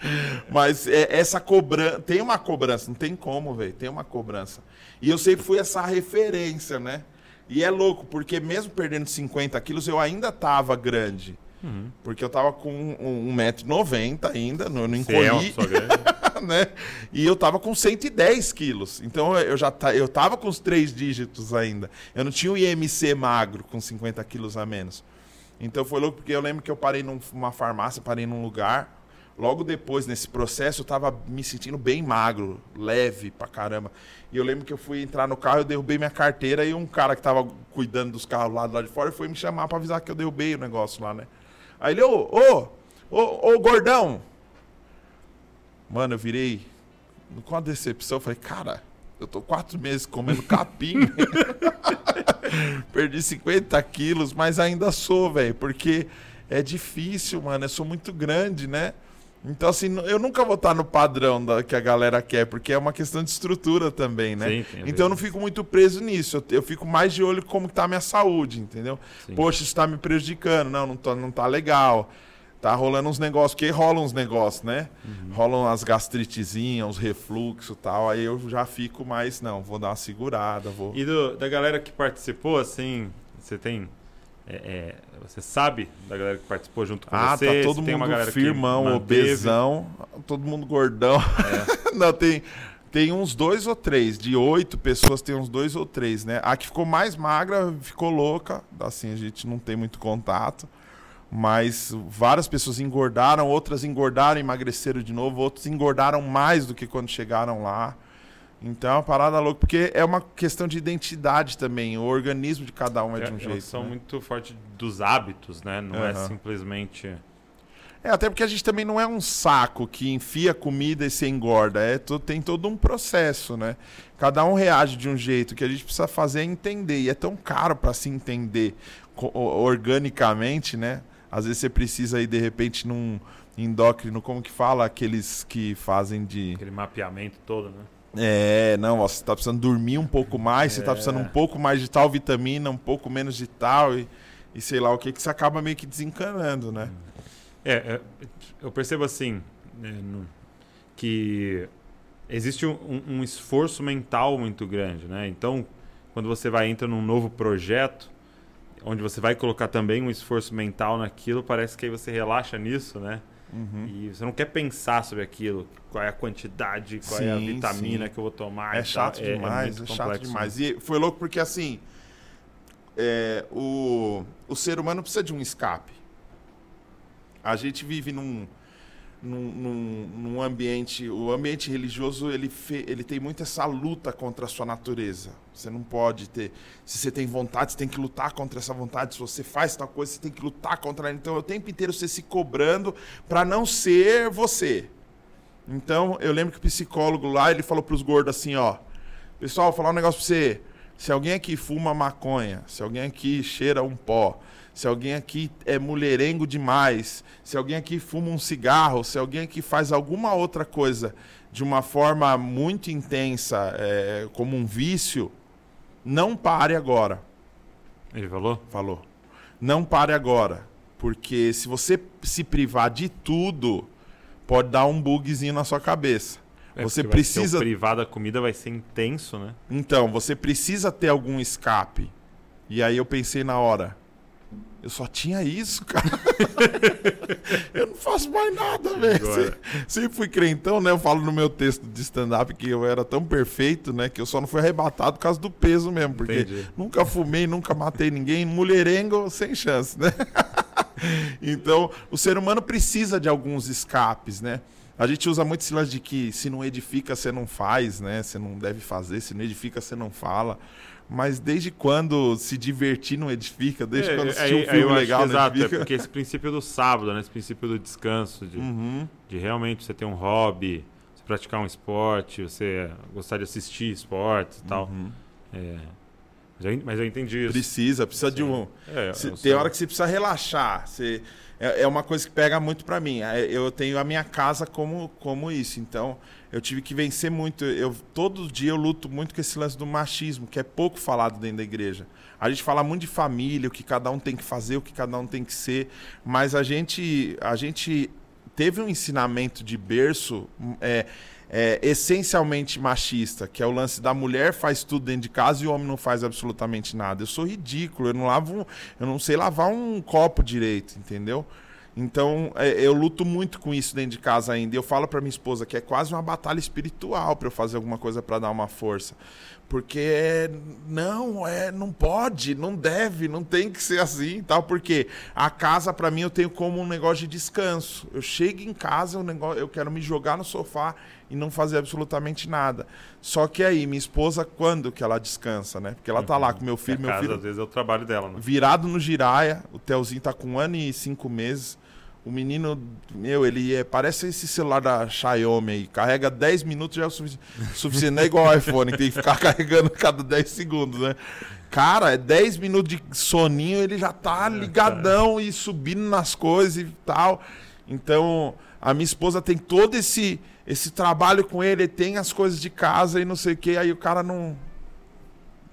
Speaker 3: [LAUGHS] Mas é, essa cobrança. Tem uma cobrança, não tem como, velho. Tem uma cobrança. E eu sempre fui essa referência, né? E é louco, porque mesmo perdendo 50 quilos, eu ainda tava grande.
Speaker 2: Uhum.
Speaker 3: Porque eu tava com um- 1,90m ainda, não, não
Speaker 2: é
Speaker 3: encolhi, [LAUGHS] né? E eu tava com 110 quilos. Então eu já ta- eu tava com os três dígitos ainda. Eu não tinha o IMC magro com 50 quilos a menos. Então foi louco, porque eu lembro que eu parei num- numa farmácia, parei num lugar. Logo depois, nesse processo, eu tava me sentindo bem magro, leve pra caramba. E eu lembro que eu fui entrar no carro, eu derrubei minha carteira e um cara que tava cuidando dos carros lá do lado de fora foi me chamar pra avisar que eu derrubei o negócio lá, né? Aí ele, ô, ô, ô, ô, gordão. Mano, eu virei com uma decepção. Falei, cara, eu tô quatro meses comendo capim. [LAUGHS] Perdi 50 quilos, mas ainda sou, velho, porque é difícil, mano. Eu sou muito grande, né? Então, assim, eu nunca vou estar no padrão da, que a galera quer, porque é uma questão de estrutura também, né?
Speaker 2: Sim,
Speaker 3: então eu não fico muito preso nisso. Eu, eu fico mais de olho como que tá a minha saúde, entendeu?
Speaker 2: Sim.
Speaker 3: Poxa, isso tá me prejudicando. Não, não tá, não tá legal. Tá rolando uns negócios, porque rolam uns negócios, né?
Speaker 2: Uhum.
Speaker 3: Rolam as gastritezinhas, os refluxos e tal. Aí eu já fico mais, não, vou dar uma segurada, vou.
Speaker 2: E do- da galera que participou, assim, você tem. É, é, você sabe da galera que participou junto com
Speaker 3: Ah,
Speaker 2: você?
Speaker 3: tá
Speaker 2: Você
Speaker 3: todo
Speaker 2: tem uma
Speaker 3: mundo
Speaker 2: galera que
Speaker 3: firmão, obesão, todo mundo gordão.
Speaker 2: É. [LAUGHS]
Speaker 3: Não, tem, tem uns dois ou três. De oito pessoas, tem uns dois ou três, né? A que ficou mais magra ficou louca. Assim, a gente não tem muito contato. Mas várias pessoas engordaram, outras engordaram, emagreceram de novo, outros engordaram mais do que quando chegaram lá. Então é uma parada louca, porque é uma questão de identidade também. O organismo de cada um é, de um
Speaker 2: É,
Speaker 3: jeito.
Speaker 2: são
Speaker 3: né?
Speaker 2: muito forte dos hábitos, né? Não é
Speaker 3: Aham.
Speaker 2: simplesmente.
Speaker 3: É, até porque a gente também não é um saco que enfia comida e se engorda. É, tem todo um processo, né? Cada um reage de um jeito. O que a gente precisa fazer é entender. E é tão caro para se entender organicamente, né? Às vezes você precisa aí, de repente, num endócrino, como que fala? Aqueles que fazem de.
Speaker 2: Aquele mapeamento todo, né?
Speaker 3: É, não, ó, você tá precisando dormir um pouco mais, você tá
Speaker 2: É.
Speaker 3: precisando um pouco mais de tal vitamina, um pouco menos de tal, e, e sei lá o que, que você acaba meio que desencanando, né?
Speaker 2: É, é, eu percebo assim né, que existe um, um, esforço mental muito grande, né? Então, quando você vai entrar num novo projeto, onde você vai colocar também um esforço mental naquilo, parece que aí você relaxa nisso, né? Uhum. E você não quer pensar sobre aquilo, qual é a quantidade, qual sim, é a vitamina sim. que eu vou tomar.
Speaker 3: É chato é, demais, é, é chato demais. E foi louco porque assim, é, o, o ser humano precisa de um escape. A gente vive num, num, num, num, ambiente. O ambiente religioso ele, fe, ele tem muito essa luta contra a sua natureza. Você não pode ter. Se você tem vontade, você tem que lutar contra essa vontade. Se você faz tal coisa, você tem que lutar contra ela. Então, o tempo inteiro você se cobrando para não ser você. Então, eu lembro que o psicólogo lá ele falou para os gordos assim: ó, pessoal, vou falar um negócio para você. Se alguém aqui fuma maconha, se alguém aqui cheira um pó, se alguém aqui é mulherengo demais, se alguém aqui fuma um cigarro, se alguém aqui faz alguma outra coisa de uma forma muito intensa, é, como um vício, não pare agora.
Speaker 2: Ele falou?
Speaker 3: Falou. Não pare agora. Porque se você se privar de tudo, pode dar um bugzinho na sua cabeça.
Speaker 2: É você precisa. privar da comida vai ser intenso, né?
Speaker 3: Então, você precisa ter algum escape. E aí eu pensei na hora eu só tinha isso, cara. [LAUGHS] eu não faço mais nada, velho. Sempre fui crentão, né? Eu falo no meu texto de stand-up que eu era tão perfeito, né? Que eu só não fui arrebatado por causa do peso mesmo. Porque Entendi. nunca fumei, nunca matei ninguém. Mulherengo, sem chance, né? [LAUGHS] então, o ser humano precisa de alguns escapes, né? A gente usa muito esse lance de que se não edifica, você não faz, né? Você não deve fazer, se não edifica, você não fala. Mas desde quando se divertir não edifica? Desde é, quando assistir um filme legal não
Speaker 2: exato, edifica? É porque esse princípio do sábado, né? esse princípio do descanso, de, uhum. de realmente você ter um hobby, você praticar um esporte, você gostar de assistir esportes e tal. Uhum. É, mas, eu, entendi isso.
Speaker 3: Precisa, precisa Sim. de um... É, tem hora que você precisa relaxar, você é, é uma coisa que pega muito para mim. É, eu tenho a minha casa como, como isso. Então, eu tive que vencer muito. Eu todo dia eu luto muito com esse lance do machismo, que é pouco falado dentro da igreja. A gente fala muito de família, o que cada um tem que fazer, o que cada um tem que ser, mas a gente a gente teve um ensinamento de berço é, é, essencialmente machista, que é o lance da mulher faz tudo dentro de casa e o homem não faz absolutamente nada. Eu sou ridículo, eu não lavo, eu não sei lavar um copo direito, entendeu? Então, é, eu luto muito com isso dentro de casa ainda. Eu falo para minha esposa que é quase uma batalha espiritual para eu fazer alguma coisa para dar uma força. Porque não, é, não pode, não deve, não tem que ser assim, tal, porque a casa para mim eu tenho como um negócio de descanso. Eu chego em casa, eu, negócio, eu quero me jogar no sofá e não fazer absolutamente nada. Só que aí, minha esposa, quando que ela descansa, né? Porque ela tá lá com meu filho, meu
Speaker 2: casa,
Speaker 3: filho.
Speaker 2: Às vezes é o trabalho dela, né?
Speaker 3: Virado no giraia, o Telzinho tá com um ano e cinco meses. O menino, meu, ele é, parece esse celular da Xiaomi aí. Carrega 10 minutos já é o sufici suficiente. Não é igual ao iPhone, que tem que ficar [LAUGHS] carregando cada 10 segundos, né? Cara, é 10 minutos de soninho, ele já tá é, ligadão e subindo nas coisas e tal. Então, a minha esposa tem todo esse esse trabalho com ele, tem as coisas de casa e não sei o que, aí o cara não,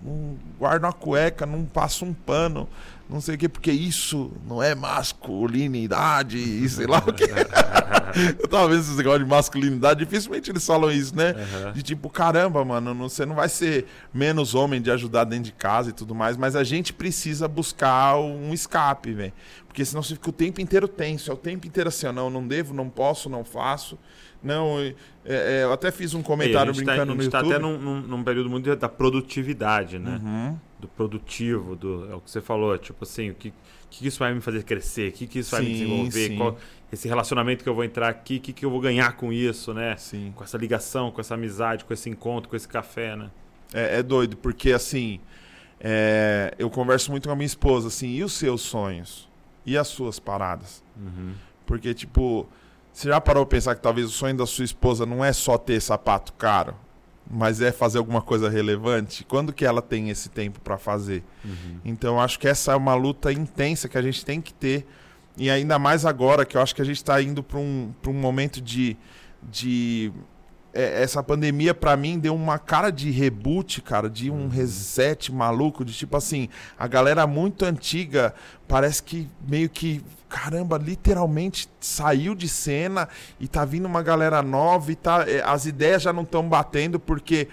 Speaker 3: não guarda uma cueca, não passa um pano, não sei o que, porque isso não é masculinidade e sei lá o que. [LAUGHS] eu tava vendo esse negócio de masculinidade, dificilmente eles falam isso, né? Uhum. De tipo, caramba, mano, você não vai ser menos homem de ajudar dentro de casa e tudo mais, mas a gente precisa buscar um escape, velho. Porque senão você fica o tempo inteiro tenso, é o tempo inteiro assim, não, não devo, não posso, não faço. Não, é, é, eu até fiz um comentário Ei, brincando tá, no YouTube. A gente
Speaker 2: está até num, num, período muito da produtividade, né? Uhum. Do produtivo, do, é o que você falou, tipo assim, o que, que isso vai me fazer crescer? O que, que isso sim, vai me desenvolver? Qual, esse relacionamento que eu vou entrar aqui, o que, que eu vou ganhar com isso, né?
Speaker 3: Sim.
Speaker 2: Com essa ligação, com essa amizade, com esse encontro, com esse café, né?
Speaker 3: É, é doido, porque assim, é, eu converso muito com a minha esposa, assim, e os seus sonhos? E as suas paradas? Uhum. Porque, tipo, você já parou para pensar que talvez o sonho da sua esposa não é só ter sapato caro, mas é fazer alguma coisa relevante? Quando que ela tem esse tempo para fazer? Uhum. Então, acho que essa é uma luta intensa que a gente tem que ter. E ainda mais agora, que eu acho que a gente está indo para um, um momento de, de é, essa pandemia para mim deu uma cara de reboot, cara, de um reset maluco, de tipo assim, a galera muito antiga parece que meio que caramba, literalmente saiu de cena e tá vindo uma galera nova e tá, é, as ideias já não estão batendo porque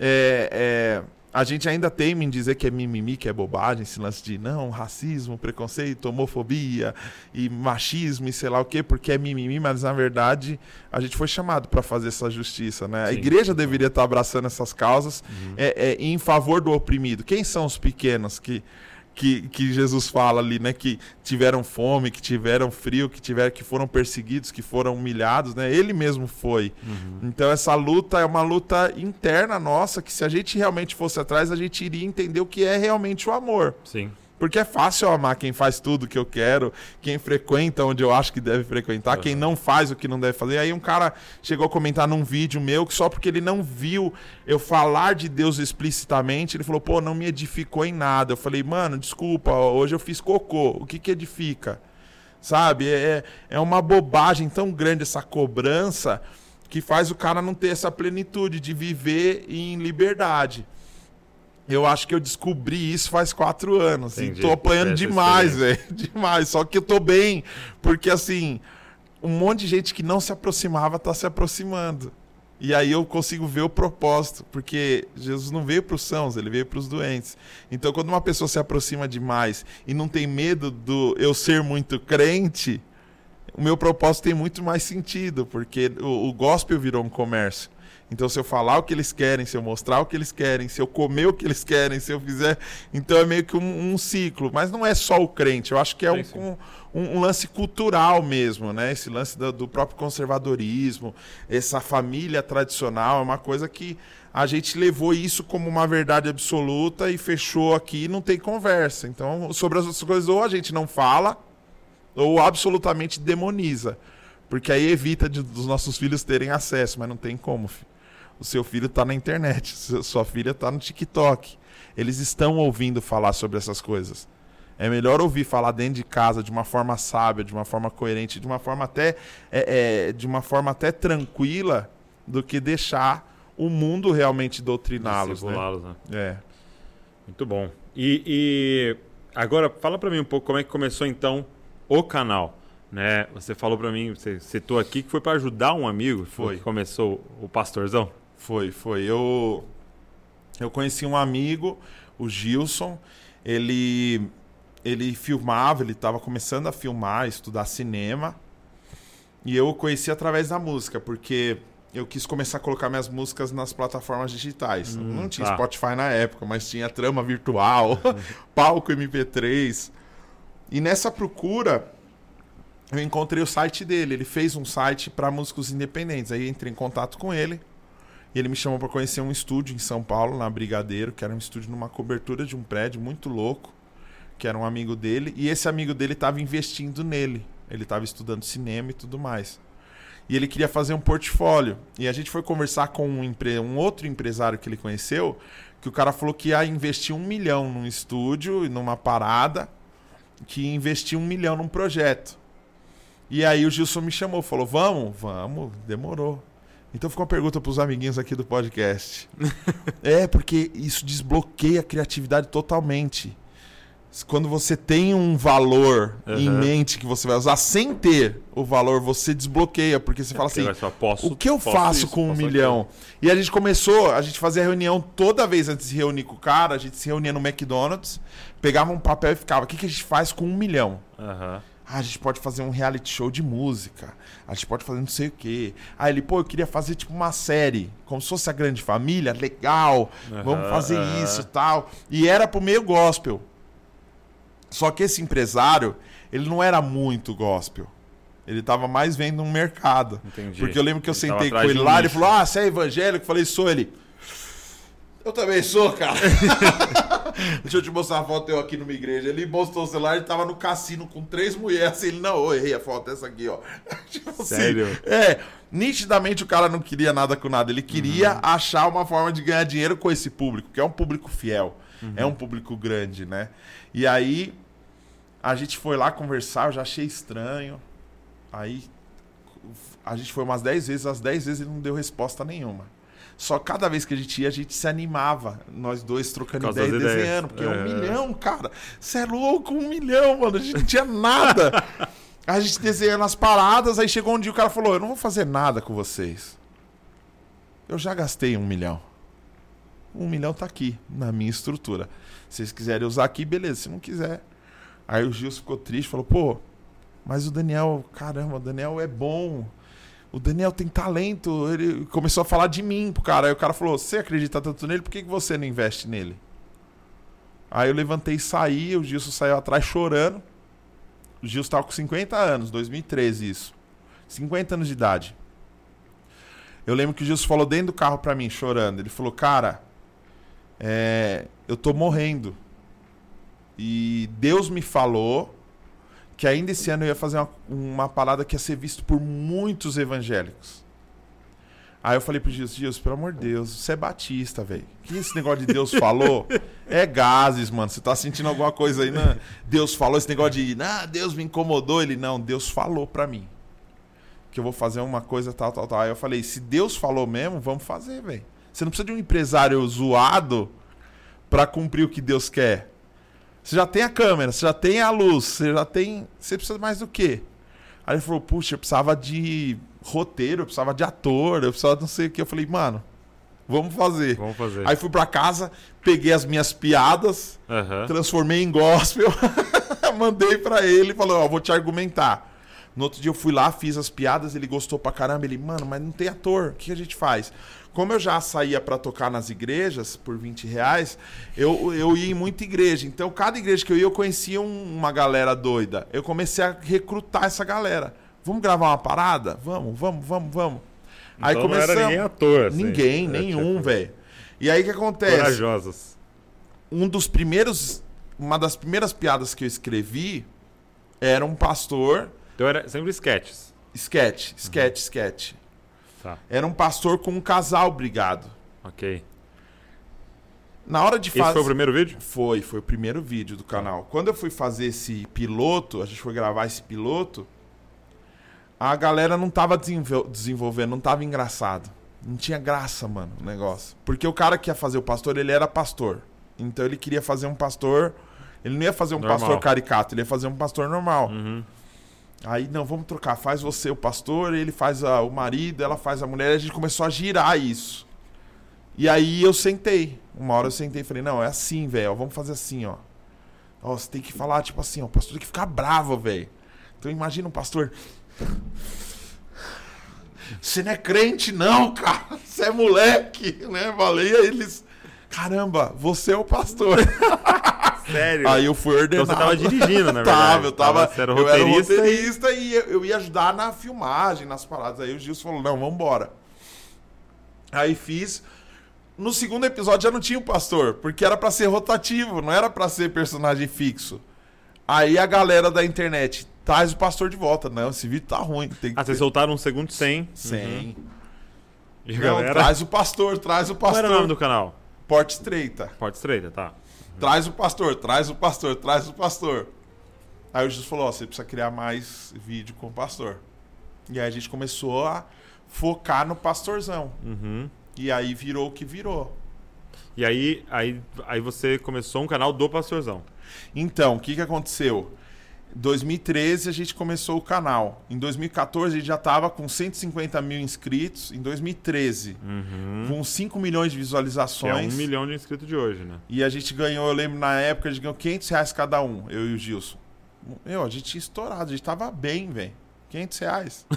Speaker 3: é, é, a gente ainda teme em dizer que é mimimi, que é bobagem, esse lance de não, racismo, preconceito, homofobia e machismo e sei lá o quê, porque é mimimi, mas na verdade a gente foi chamado para fazer essa justiça, né? A igreja deveria estar tá abraçando essas causas uhum. é, é, em favor do oprimido. Quem são os pequenos que que, que Jesus fala ali, né? Que tiveram fome, que tiveram frio, que tiveram, que foram perseguidos, que foram humilhados, né? Ele mesmo foi. Uhum. Então essa luta é uma luta interna nossa, que se a gente realmente fosse atrás, a gente iria entender o que é realmente o amor.
Speaker 2: Sim.
Speaker 3: Porque é fácil amar quem faz tudo que eu quero, quem frequenta onde eu acho que deve frequentar, uhum. quem não faz o que não deve fazer. Aí um cara chegou a comentar num vídeo meu que só porque ele não viu eu falar de Deus explicitamente, ele falou, pô, não me edificou em nada. Eu falei, mano, desculpa, hoje eu fiz cocô. O que que edifica? Sabe? É, é uma bobagem tão grande essa cobrança que faz o cara não ter essa plenitude de viver em liberdade. Eu acho que eu descobri isso faz quatro anos. Entendi. E tô apanhando demais, velho. [LAUGHS] Demais. Só que eu tô bem. Porque, assim, um monte de gente que não se aproximava tá se aproximando. E aí eu consigo ver o propósito. Porque Jesus não veio para os sãos, ele veio para os doentes. Então, quando uma pessoa se aproxima demais e não tem medo do eu ser muito crente, o meu propósito tem muito mais sentido. Porque o, o gospel virou um comércio. Então, se eu falar o que eles querem, se eu mostrar o que eles querem, se eu comer o que eles querem, se eu fizer. Então, é meio que um, um ciclo. Mas não é só o crente. Eu acho que é um, um, um, lance cultural mesmo, né? Esse lance do, do, próprio conservadorismo, essa família tradicional, é uma coisa que a gente levou isso como uma verdade absoluta e fechou aqui e não tem conversa. Então, sobre as outras coisas, ou a gente não fala, ou absolutamente demoniza. Porque aí evita de, dos nossos filhos terem acesso, mas não tem como, filho o seu filho está na internet, sua filha está no TikTok. Eles estão ouvindo falar sobre essas coisas. É melhor ouvir falar dentro de casa de uma forma sábia, de uma forma coerente, de uma forma até, é, é, de uma forma até tranquila, do que deixar o mundo realmente doutriná-los. Né?
Speaker 2: né?
Speaker 3: É.
Speaker 2: Muito bom. E, e agora fala para mim um pouco como é que começou então o canal. Né? Você falou para mim, você citou aqui que foi para ajudar um amigo. Foi. Que começou o pastorzão.
Speaker 3: Foi, foi. Eu, eu conheci um amigo, o Gilson. Ele, ele filmava, ele estava começando a filmar, estudar cinema. E eu o conheci através da música, porque eu quis começar a colocar minhas músicas nas plataformas digitais. Hum, Não tinha tá. Spotify na época, mas tinha trama virtual, [LAUGHS] palco MP3. E nessa procura, eu encontrei o site dele. Ele fez um site para músicos independentes. Aí entrei em contato com ele. E ele me chamou para conhecer um estúdio em São Paulo, na Brigadeiro, que era um estúdio numa cobertura de um prédio muito louco, que era um amigo dele. E esse amigo dele estava investindo nele. Ele estava estudando cinema e tudo mais. E ele queria fazer um portfólio. E a gente foi conversar com um, empre... um outro empresário que ele conheceu, que o cara falou que ia investir um milhão num estúdio, numa parada, que ia investir um milhão num projeto. E aí o Gilson me chamou, falou: Vamos, vamos, demorou. Então ficou uma pergunta para os amiguinhos aqui do podcast. [LAUGHS] é, porque isso desbloqueia a criatividade totalmente. Quando você tem um valor uhum. em mente que você vai usar sem ter o valor, você desbloqueia, porque você é, fala assim: posso, o que eu faço isso, com um milhão? Aquilo. E a gente começou, a gente fazia reunião toda vez antes de se reunir com o cara, a gente se reunia no McDonald's, pegava um papel e ficava: o que, que a gente faz com um milhão?
Speaker 2: Uhum.
Speaker 3: Ah, a gente pode fazer um reality show de música. A gente pode fazer não sei o quê. Aí ele, pô, eu queria fazer tipo uma série, como se fosse a grande família, legal. Uhum, vamos fazer uhum. isso e tal. E era pro meio gospel. Só que esse empresário, ele não era muito gospel. Ele tava mais vendo um mercado.
Speaker 2: Entendi.
Speaker 3: Porque eu lembro que eu ele sentei com ele lá, ele falou: Ah, você é evangélico? Eu falei, sou ele. Eu também sou, cara. [LAUGHS] Deixa eu te mostrar a foto eu aqui numa igreja. Ele mostrou o celular, ele tava no cassino com três mulheres. Ele, não, eu errei a foto, essa aqui, ó. [LAUGHS]
Speaker 2: tipo assim, Sério?
Speaker 3: Assim, é, nitidamente o cara não queria nada com nada. Ele queria uhum. achar uma forma de ganhar dinheiro com esse público, que é um público fiel. Uhum. É um público grande, né? E aí, a gente foi lá conversar, eu já achei estranho. Aí a gente foi umas 10 vezes, as 10 vezes ele não deu resposta nenhuma. Só cada vez que a gente ia, a gente se animava. Nós dois trocando ideia e desenhando. Porque é um milhão, cara. Você é louco, um milhão, mano. A gente não tinha nada. [LAUGHS] A gente desenhando as paradas, aí chegou um dia o cara falou: Eu não vou fazer nada com vocês. Eu já gastei um milhão. Um milhão tá aqui, na minha estrutura. Se vocês quiserem usar aqui, beleza. Se não quiser. Aí o Gilson ficou triste, falou: Pô, mas o Daniel, caramba, o Daniel é bom. O Daniel tem talento. Ele começou a falar de mim pro cara. Aí o cara falou: Você acredita tanto nele? Por que que você não investe nele? Aí eu levantei e saí. O Gilson saiu atrás chorando. O Gilson tava com 50 anos, 2013 isso. 50 anos de idade. Eu lembro que o Gilson falou dentro do carro pra mim, chorando. Ele falou: Cara, é, eu tô morrendo. E Deus me falou que ainda esse ano eu ia fazer uma, uma parada que ia ser visto por muitos evangélicos. Aí eu falei pro Gilson, Gilson, pelo amor de Deus, você é batista, velho. que esse negócio de Deus falou? É gases, mano. Você tá sentindo alguma coisa aí, né? Deus falou esse negócio de, ah, Deus me incomodou. Ele, não, Deus falou pra mim. Que eu vou fazer uma coisa tal, tal, tal. Aí eu falei, se Deus falou mesmo, vamos fazer, velho. Você não precisa de um empresário zoado pra cumprir o que Deus quer. Você já tem a câmera, você já tem a luz, você já tem. Você precisa mais do quê? Aí ele falou, puxa, eu precisava de roteiro, eu precisava de ator, eu precisava de não sei o que. Eu falei, mano, vamos fazer.
Speaker 2: Vamos fazer.
Speaker 3: Aí fui pra casa, peguei as minhas piadas,
Speaker 2: Aham.
Speaker 3: transformei em gospel, [LAUGHS] mandei pra ele e falou, ó, vou te argumentar. No outro dia eu fui lá, fiz as piadas, ele gostou pra caramba. Ele, mano, mas não tem ator, o que a gente faz? Como eu já saía pra tocar nas igrejas por 20 reais, eu, eu ia em muita igreja. Então, cada igreja que eu ia, eu conhecia um- uma galera doida. Eu comecei a recrutar essa galera. Vamos gravar uma parada? Vamos, vamos, vamos, vamos. Aí
Speaker 2: Então não era ninguém ator, assim.
Speaker 3: Ninguém,
Speaker 2: É,
Speaker 3: nenhum,
Speaker 2: tipo,
Speaker 3: velho. E aí o que acontece?
Speaker 2: Corajosos.
Speaker 3: um dos primeiros. Uma das primeiras piadas que eu escrevi era um pastor.
Speaker 2: Então era sempre sketches.
Speaker 3: Sketch, sketch, sketch.
Speaker 2: Tá,
Speaker 3: Era um pastor com um casal brigado.
Speaker 2: ok.
Speaker 3: Na hora de
Speaker 2: Esse
Speaker 3: fazer.
Speaker 2: foi o primeiro vídeo?
Speaker 3: Foi, foi o primeiro vídeo do canal. Quando eu fui fazer esse piloto, a gente foi gravar esse piloto, a galera não tava desenvol- desenvolvendo, não tava engraçado. Não tinha graça, mano, o negócio. Porque o cara que ia fazer o pastor, ele era pastor. Então ele queria fazer um pastor. Ele não ia fazer um
Speaker 2: Normal.
Speaker 3: pastor caricato, ele ia fazer um pastor normal.
Speaker 2: Uhum.
Speaker 3: Aí, não, vamos trocar. Faz você o pastor, ele faz a- o marido, ela faz a mulher. E a gente começou a girar isso. E aí eu sentei. Uma hora eu sentei e falei, não, é assim, velho. Vamos fazer assim, ó. Ó, você tem que falar, tipo assim, ó. O pastor tem que ficar bravo, velho. Então imagina um pastor. Você não é crente, não, [LAUGHS] cara. Você é moleque, né? Aí eles. Caramba, você é o pastor. [LAUGHS]
Speaker 2: Sério?
Speaker 3: Aí eu fui ordenado.
Speaker 2: Então você tava dirigindo, na [LAUGHS] verdade.
Speaker 3: Tava, eu tava.
Speaker 2: Você era
Speaker 3: eu era
Speaker 2: roteirista e-
Speaker 3: roteirista e eu, ia ajudar na filmagem, nas paradas. Aí o Gilson falou: não, vambora. Aí fiz. No segundo episódio já não tinha o pastor, porque era pra ser rotativo, não era pra ser personagem fixo. Aí a galera da internet traz o pastor de volta. Não, esse vídeo tá ruim. Tem que
Speaker 2: Ah, vocês
Speaker 3: ter...
Speaker 2: soltaram um segundo sem.
Speaker 3: Sem.
Speaker 2: E a
Speaker 3: Não,
Speaker 2: galera...
Speaker 3: traz o pastor, traz o
Speaker 2: Qual
Speaker 3: pastor.
Speaker 2: era o nome do canal?
Speaker 3: Porte estreita.
Speaker 2: Porta Estreita, tá.
Speaker 3: Traz o pastor, traz o pastor, traz o pastor. Aí o Jesus falou: Ó, você precisa criar mais vídeo com o pastor. E aí a gente começou a focar no pastorzão.
Speaker 2: Uhum.
Speaker 3: E aí virou o que virou.
Speaker 2: E aí, aí, aí você começou um canal do Pastorzão.
Speaker 3: Então, o que, que aconteceu? Em 2013 a gente começou o canal. Em 2014 a gente já estava com 150 mil inscritos. Em 2013,
Speaker 2: Uhum.
Speaker 3: com 5 milhões de
Speaker 2: Que é
Speaker 3: visualizações.
Speaker 2: um milhão de inscritos de hoje, né?
Speaker 3: E a gente ganhou, eu lembro na época, a gente ganhou 500 reais cada um, eu e o Gilson. Meu, a gente tinha estourado, a gente tava bem, velho. 500 reais. [LAUGHS]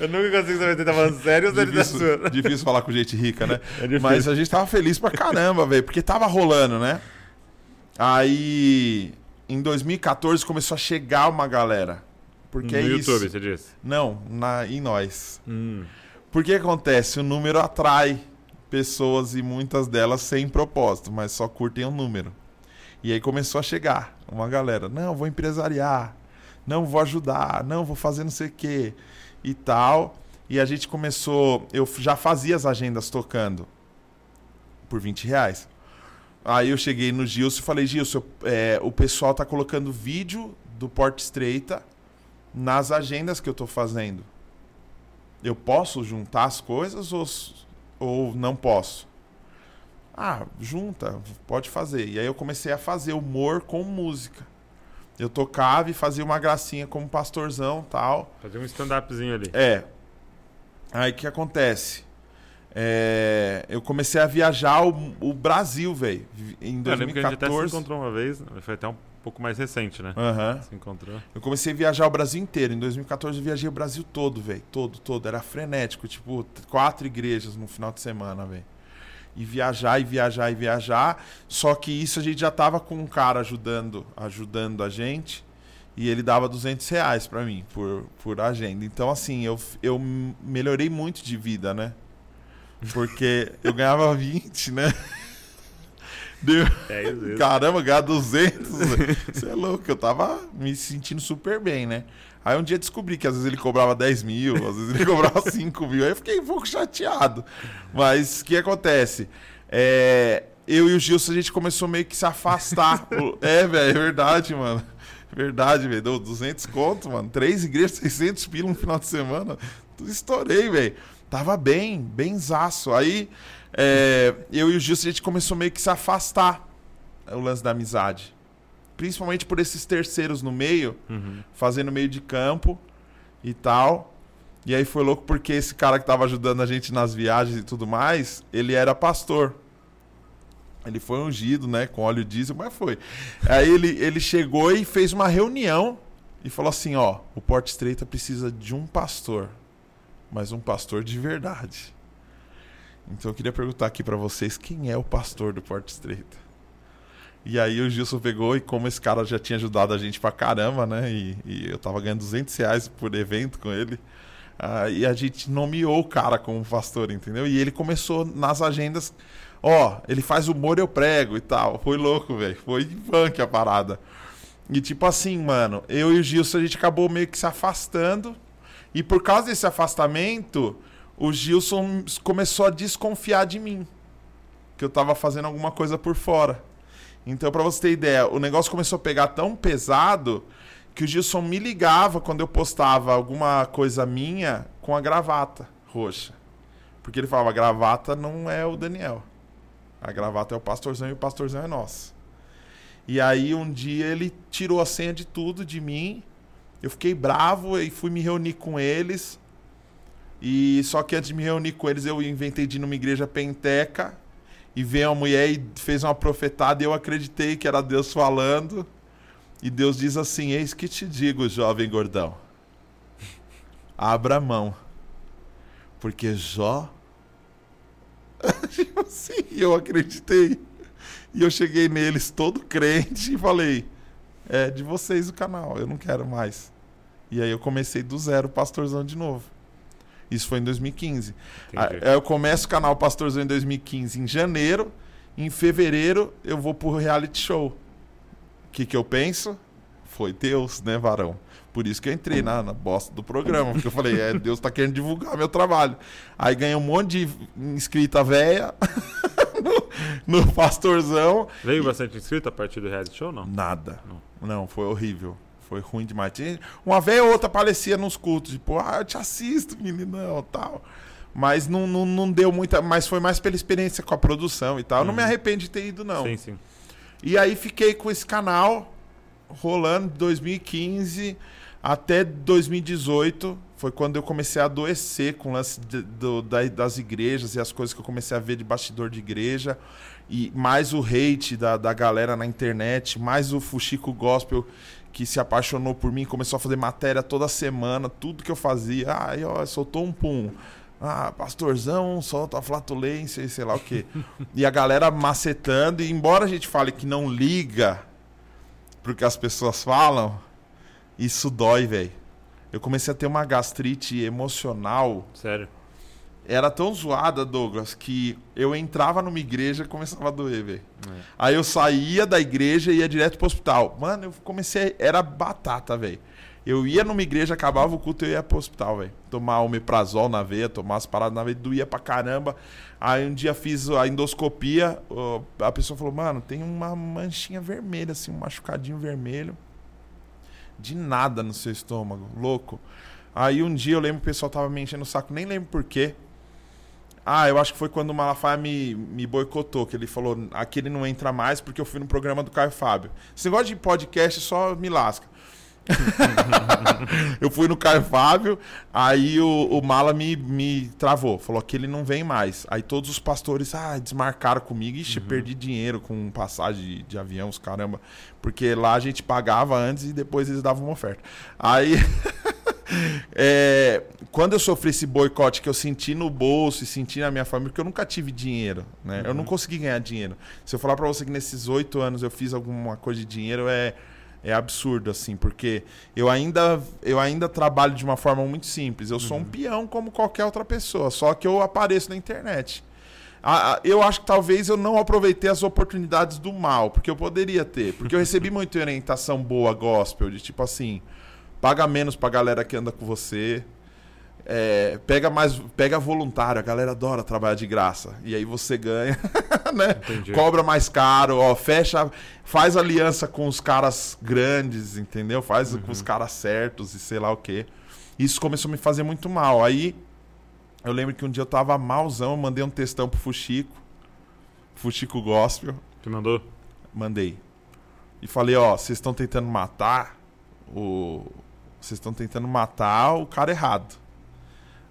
Speaker 2: Eu nunca consigo saber se tá falando sério ou se tá
Speaker 3: Difícil,
Speaker 2: zoando.
Speaker 3: difícil falar com gente rica, né? [LAUGHS]
Speaker 2: É.
Speaker 3: Mas a gente tava feliz pra caramba, velho, porque tava rolando, né? Aí, em 2014, começou a chegar uma galera. Porque
Speaker 2: no
Speaker 3: é
Speaker 2: YouTube,
Speaker 3: isso.
Speaker 2: você disse.
Speaker 3: Não, na, em nós.
Speaker 2: Hum.
Speaker 3: Porque acontece? O número atrai pessoas e muitas delas sem propósito, mas só curtem o número. E aí começou a chegar uma galera. Não, vou empresariar. Não, vou ajudar. Não, vou fazer não sei o quê. E tal. E a gente começou. Eu já fazia as agendas tocando por 20 reais. Aí eu cheguei no Gilson e falei: Gilson, é, o pessoal tá colocando vídeo do Porta Estreita nas agendas que eu tô fazendo. Eu posso juntar as coisas ou, ou não posso? Ah, junta, pode fazer. E aí eu comecei a fazer humor com música. Eu tocava e fazia uma gracinha como pastorzão tal.
Speaker 2: Fazia um stand-upzinho ali.
Speaker 3: É. Aí o que acontece? É, eu comecei a viajar o, o Brasil, velho. Em 2014. Eu lembro que a gente até
Speaker 2: se encontrou uma vez, foi até um pouco mais recente, né?
Speaker 3: Uhum.
Speaker 2: Se encontrou.
Speaker 3: Eu comecei a viajar o Brasil inteiro. Em 2014 eu viajei o Brasil todo, velho. Todo, todo. Era frenético. Tipo, quatro igrejas no final de semana, velho. E viajar, e viajar, e viajar. Só que isso a gente já tava com um cara ajudando, ajudando a gente. E ele dava 200 reais pra mim por, por agenda. Então, assim, eu, eu melhorei muito de vida, né? Porque eu ganhava 20, né? Deu... É. Caramba, ganhar 200. Você é louco, eu tava me sentindo super bem, né? Aí um dia descobri que às vezes ele cobrava 10 mil, às vezes ele [LAUGHS] cobrava 5 mil. Aí eu fiquei um pouco chateado. Mas o que acontece? É, eu e o Gilson, a gente começou meio que se afastar. [LAUGHS] é, velho, é verdade, mano. Verdade, velho. Deu 200 conto, mano. Três igrejas, 600 pila no final de semana. Estourei, velho. Tava bem, bem zaço. Aí é, eu e o Gilson, a gente começou meio que se afastar o lance da amizade. Principalmente por esses terceiros no meio, uhum. fazendo meio de campo e tal. E aí foi louco porque esse cara que tava ajudando a gente nas viagens e tudo mais, ele era pastor. Ele foi ungido, né, com óleo diesel, mas foi. Aí ele, ele chegou e fez uma reunião e falou assim, ó, o Porte Estreita precisa de um pastor mas um pastor de verdade. Então eu queria perguntar aqui para vocês quem é o pastor do Porta Estreita. E aí o Gilson pegou e como esse cara já tinha ajudado a gente pra caramba, né? E, e eu tava ganhando 200 reais por evento com ele. Uh, e a gente nomeou o cara como pastor, entendeu? E ele começou nas agendas, ó, ele faz humor, eu prego e tal. Foi louco, velho. Foi funk a parada. E tipo assim, mano, eu e o Gilson a gente acabou meio que se afastando e por causa desse afastamento, o Gilson começou a desconfiar de mim. Que eu tava fazendo alguma coisa por fora. Então, para você ter ideia, o negócio começou a pegar tão pesado que o Gilson me ligava quando eu postava alguma coisa minha com a gravata roxa. Porque ele falava: a gravata não é o Daniel. A gravata é o pastorzão e o pastorzão é nosso. E aí um dia ele tirou a senha de tudo de mim eu fiquei bravo e fui me reunir com eles. E só que antes de me reunir com eles, eu inventei de ir numa igreja penteca e veio uma mulher e fez uma profetada e eu acreditei que era Deus falando. E Deus diz assim: Eis que te digo, jovem gordão, abra mão, porque Jó. [LAUGHS] tipo assim, eu acreditei. E eu cheguei neles todo crente e falei: é de vocês o canal, eu não quero mais. E aí eu comecei do zero Pastorzão de novo. Isso foi em 2015. Aí eu começo o canal Pastorzão em 2015 em janeiro. Em fevereiro eu vou pro reality show. O que, que eu penso? Foi Deus, né, varão? Por isso que eu entrei na, na bosta do programa. Porque eu falei, é, Deus tá querendo divulgar meu trabalho. Aí ganhei um monte de inscrita véia [LAUGHS] no, no Pastorzão.
Speaker 2: Veio bastante inscrito a partir do reality show, não?
Speaker 3: Nada. Não, não foi horrível. Foi ruim demais. Uma vez ou outra aparecia nos cultos, tipo, ah, eu te assisto, meninão, tal. Mas não, não, não deu muita. Mas foi mais pela experiência com a produção e tal. Uhum. não me uhum. arrependo de ter ido, não.
Speaker 2: Sim, sim.
Speaker 3: E aí fiquei com esse canal rolando de 2015 até 2018. Foi quando eu comecei a adoecer com o lance de, do, da, das igrejas e as coisas que eu comecei a ver de bastidor de igreja. E mais o hate da, da galera na internet, mais o Fuxico Gospel que se apaixonou por mim, começou a fazer matéria toda semana, tudo que eu fazia. Ai, ó, soltou um pum. Ah, pastorzão, solta a flatulência e sei lá o quê. e a galera macetando, e embora a gente fale que não liga pro que as pessoas falam, isso dói, velho. Eu comecei a ter uma gastrite emocional.
Speaker 2: Sério?
Speaker 3: Era tão zoada, Douglas, que eu entrava numa igreja e começava a doer, velho. É. Aí eu saía da igreja e ia direto pro hospital. Mano, eu comecei. Era batata, velho. Eu ia numa igreja, acabava o culto e eu ia pro hospital, velho. Tomar omeprazol na veia, tomar as paradas na veia, doía pra caramba. Aí um dia fiz a endoscopia, a pessoa falou, mano, tem uma manchinha vermelha, assim, um machucadinho vermelho. De nada no seu estômago, louco. Aí um dia eu lembro que o pessoal tava me enchendo o saco, nem lembro por quê. Ah, eu acho que foi quando o Malafaia me, me boicotou, que ele falou, aqui ele não entra mais porque eu fui no programa do Caio Fábio. Esse negócio de podcast só me lasca. [LAUGHS] eu fui no Caio Fábio, aí o, o Mala me, me travou, falou que ele não vem mais. Aí todos os pastores ah, desmarcaram comigo, ixi, uhum. perdi dinheiro com passagem de, de avião, os caramba. Porque lá a gente pagava antes e depois eles davam uma oferta. Aí. [LAUGHS] [LAUGHS] é, quando eu sofri esse boicote que eu senti no bolso e senti na minha família, porque eu nunca tive dinheiro, né? Uhum. Eu não uhum. consegui ganhar dinheiro. Se eu falar para você que nesses oito anos eu fiz alguma coisa de dinheiro, é, é absurdo, assim, porque eu ainda, eu ainda trabalho de uma forma muito simples. Eu sou um uhum. peão como qualquer outra pessoa, só que eu apareço na internet. Eu acho que talvez eu não aproveitei as oportunidades do mal, porque eu poderia ter. Porque eu recebi [LAUGHS] muita orientação boa gospel, de tipo assim, paga menos pra galera que anda com você. É, pega mais, pega voluntário, a galera adora trabalhar de graça. E aí você ganha, [LAUGHS] né? Entendi. Cobra mais caro, ó, fecha, faz aliança com os caras grandes, entendeu? Faz uhum. com os caras certos e sei lá o quê. Isso começou a me fazer muito mal. Aí eu lembro que um dia eu tava malzão, eu mandei um textão pro Fuxico. Fuxico Gospel.
Speaker 2: Tu mandou?
Speaker 3: Mandei. E falei, ó, vocês estão tentando matar o vocês estão tentando matar o cara errado.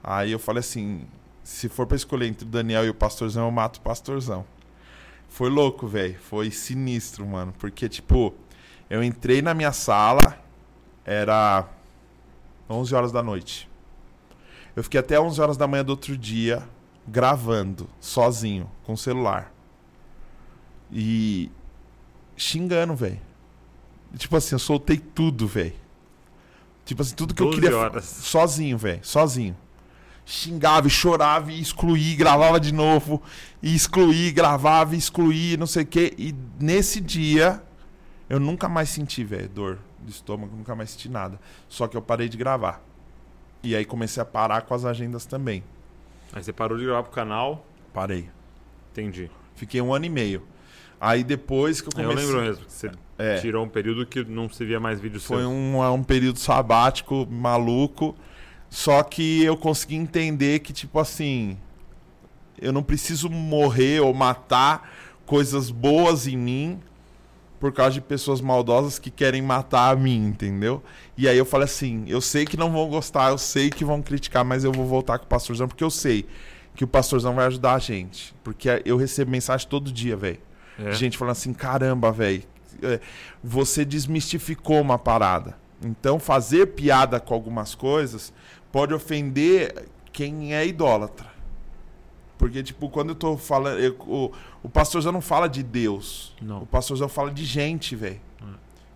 Speaker 3: Aí eu falei assim: se for para escolher entre o Daniel e o Pastorzão, eu mato o Pastorzão. Foi louco, velho. Foi sinistro, mano. Porque, tipo, eu entrei na minha sala, era 11 horas da noite. Eu fiquei até 11 horas da manhã do outro dia gravando, sozinho, com o celular. E xingando, velho. Tipo assim, eu soltei tudo, velho. Tipo assim, tudo que eu queria. Horas. Sozinho, velho. Sozinho. Xingava e chorava e excluía, gravava de novo. E excluía, gravava e excluía, não sei o quê. E nesse dia, eu nunca mais senti, velho, dor de estômago, nunca mais senti nada. Só que eu parei de gravar. E aí comecei a parar com as agendas também.
Speaker 2: Aí você parou de gravar pro canal?
Speaker 3: Parei.
Speaker 2: Entendi.
Speaker 3: Fiquei um ano e meio. Aí depois que eu comecei.
Speaker 2: Eu lembro mesmo que você é. tirou um período que não se via mais vídeo
Speaker 3: Foi um, um período sabático maluco. Só que eu consegui entender que, tipo assim. Eu não preciso morrer ou matar coisas boas em mim por causa de pessoas maldosas que querem matar a mim, entendeu? E aí eu falei assim: eu sei que não vão gostar, eu sei que vão criticar, mas eu vou voltar com o pastorzão porque eu sei que o pastorzão vai ajudar a gente. Porque eu recebo mensagem todo dia, velho. É. Gente falando assim: caramba, velho, é, você desmistificou uma parada. Então, fazer piada com algumas coisas pode ofender quem é idólatra. Porque, tipo, quando eu tô falando. Eu, o, o pastorzão não fala de Deus.
Speaker 2: Não.
Speaker 3: O pastorzão fala de gente, velho. É.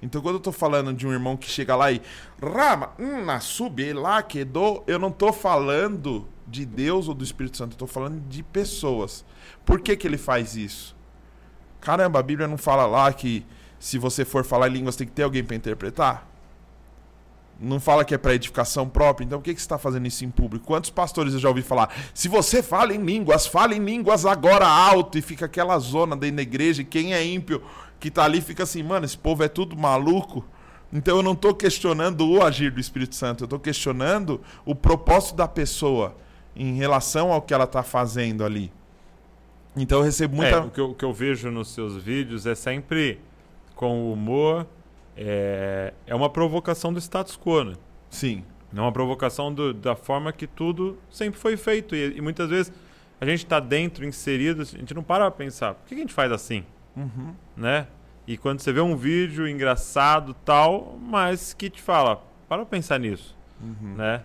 Speaker 3: Então, quando eu tô falando de um irmão que chega lá e. Rama, hum, na sube lá, quedou. Eu não tô falando de Deus ou do Espírito Santo. Eu tô falando de pessoas. Por que, que ele faz isso? Caramba, a Bíblia não fala lá que se você for falar em línguas tem que ter alguém para interpretar? Não fala que é para edificação própria, então por que, que você está fazendo isso em público? Quantos pastores eu já ouvi falar? Se você fala em línguas, fale em línguas agora alto e fica aquela zona dentro da igreja e quem é ímpio que está ali fica assim, mano, esse povo é tudo maluco. Então eu não estou questionando o agir do Espírito Santo, eu estou questionando o propósito da pessoa em relação ao que ela está fazendo ali. Então eu recebo muita. É,
Speaker 2: o, que eu, o que eu vejo nos seus vídeos é sempre com o humor. É, é uma provocação do status quo, né?
Speaker 3: Sim.
Speaker 2: É uma provocação do, da forma que tudo sempre foi feito. E, e muitas vezes a gente está dentro, inserido, a gente não para pra pensar, por que a gente faz assim?
Speaker 3: Uhum.
Speaker 2: Né? E quando você vê um vídeo engraçado tal, mas que te fala, para pra pensar nisso, uhum. né?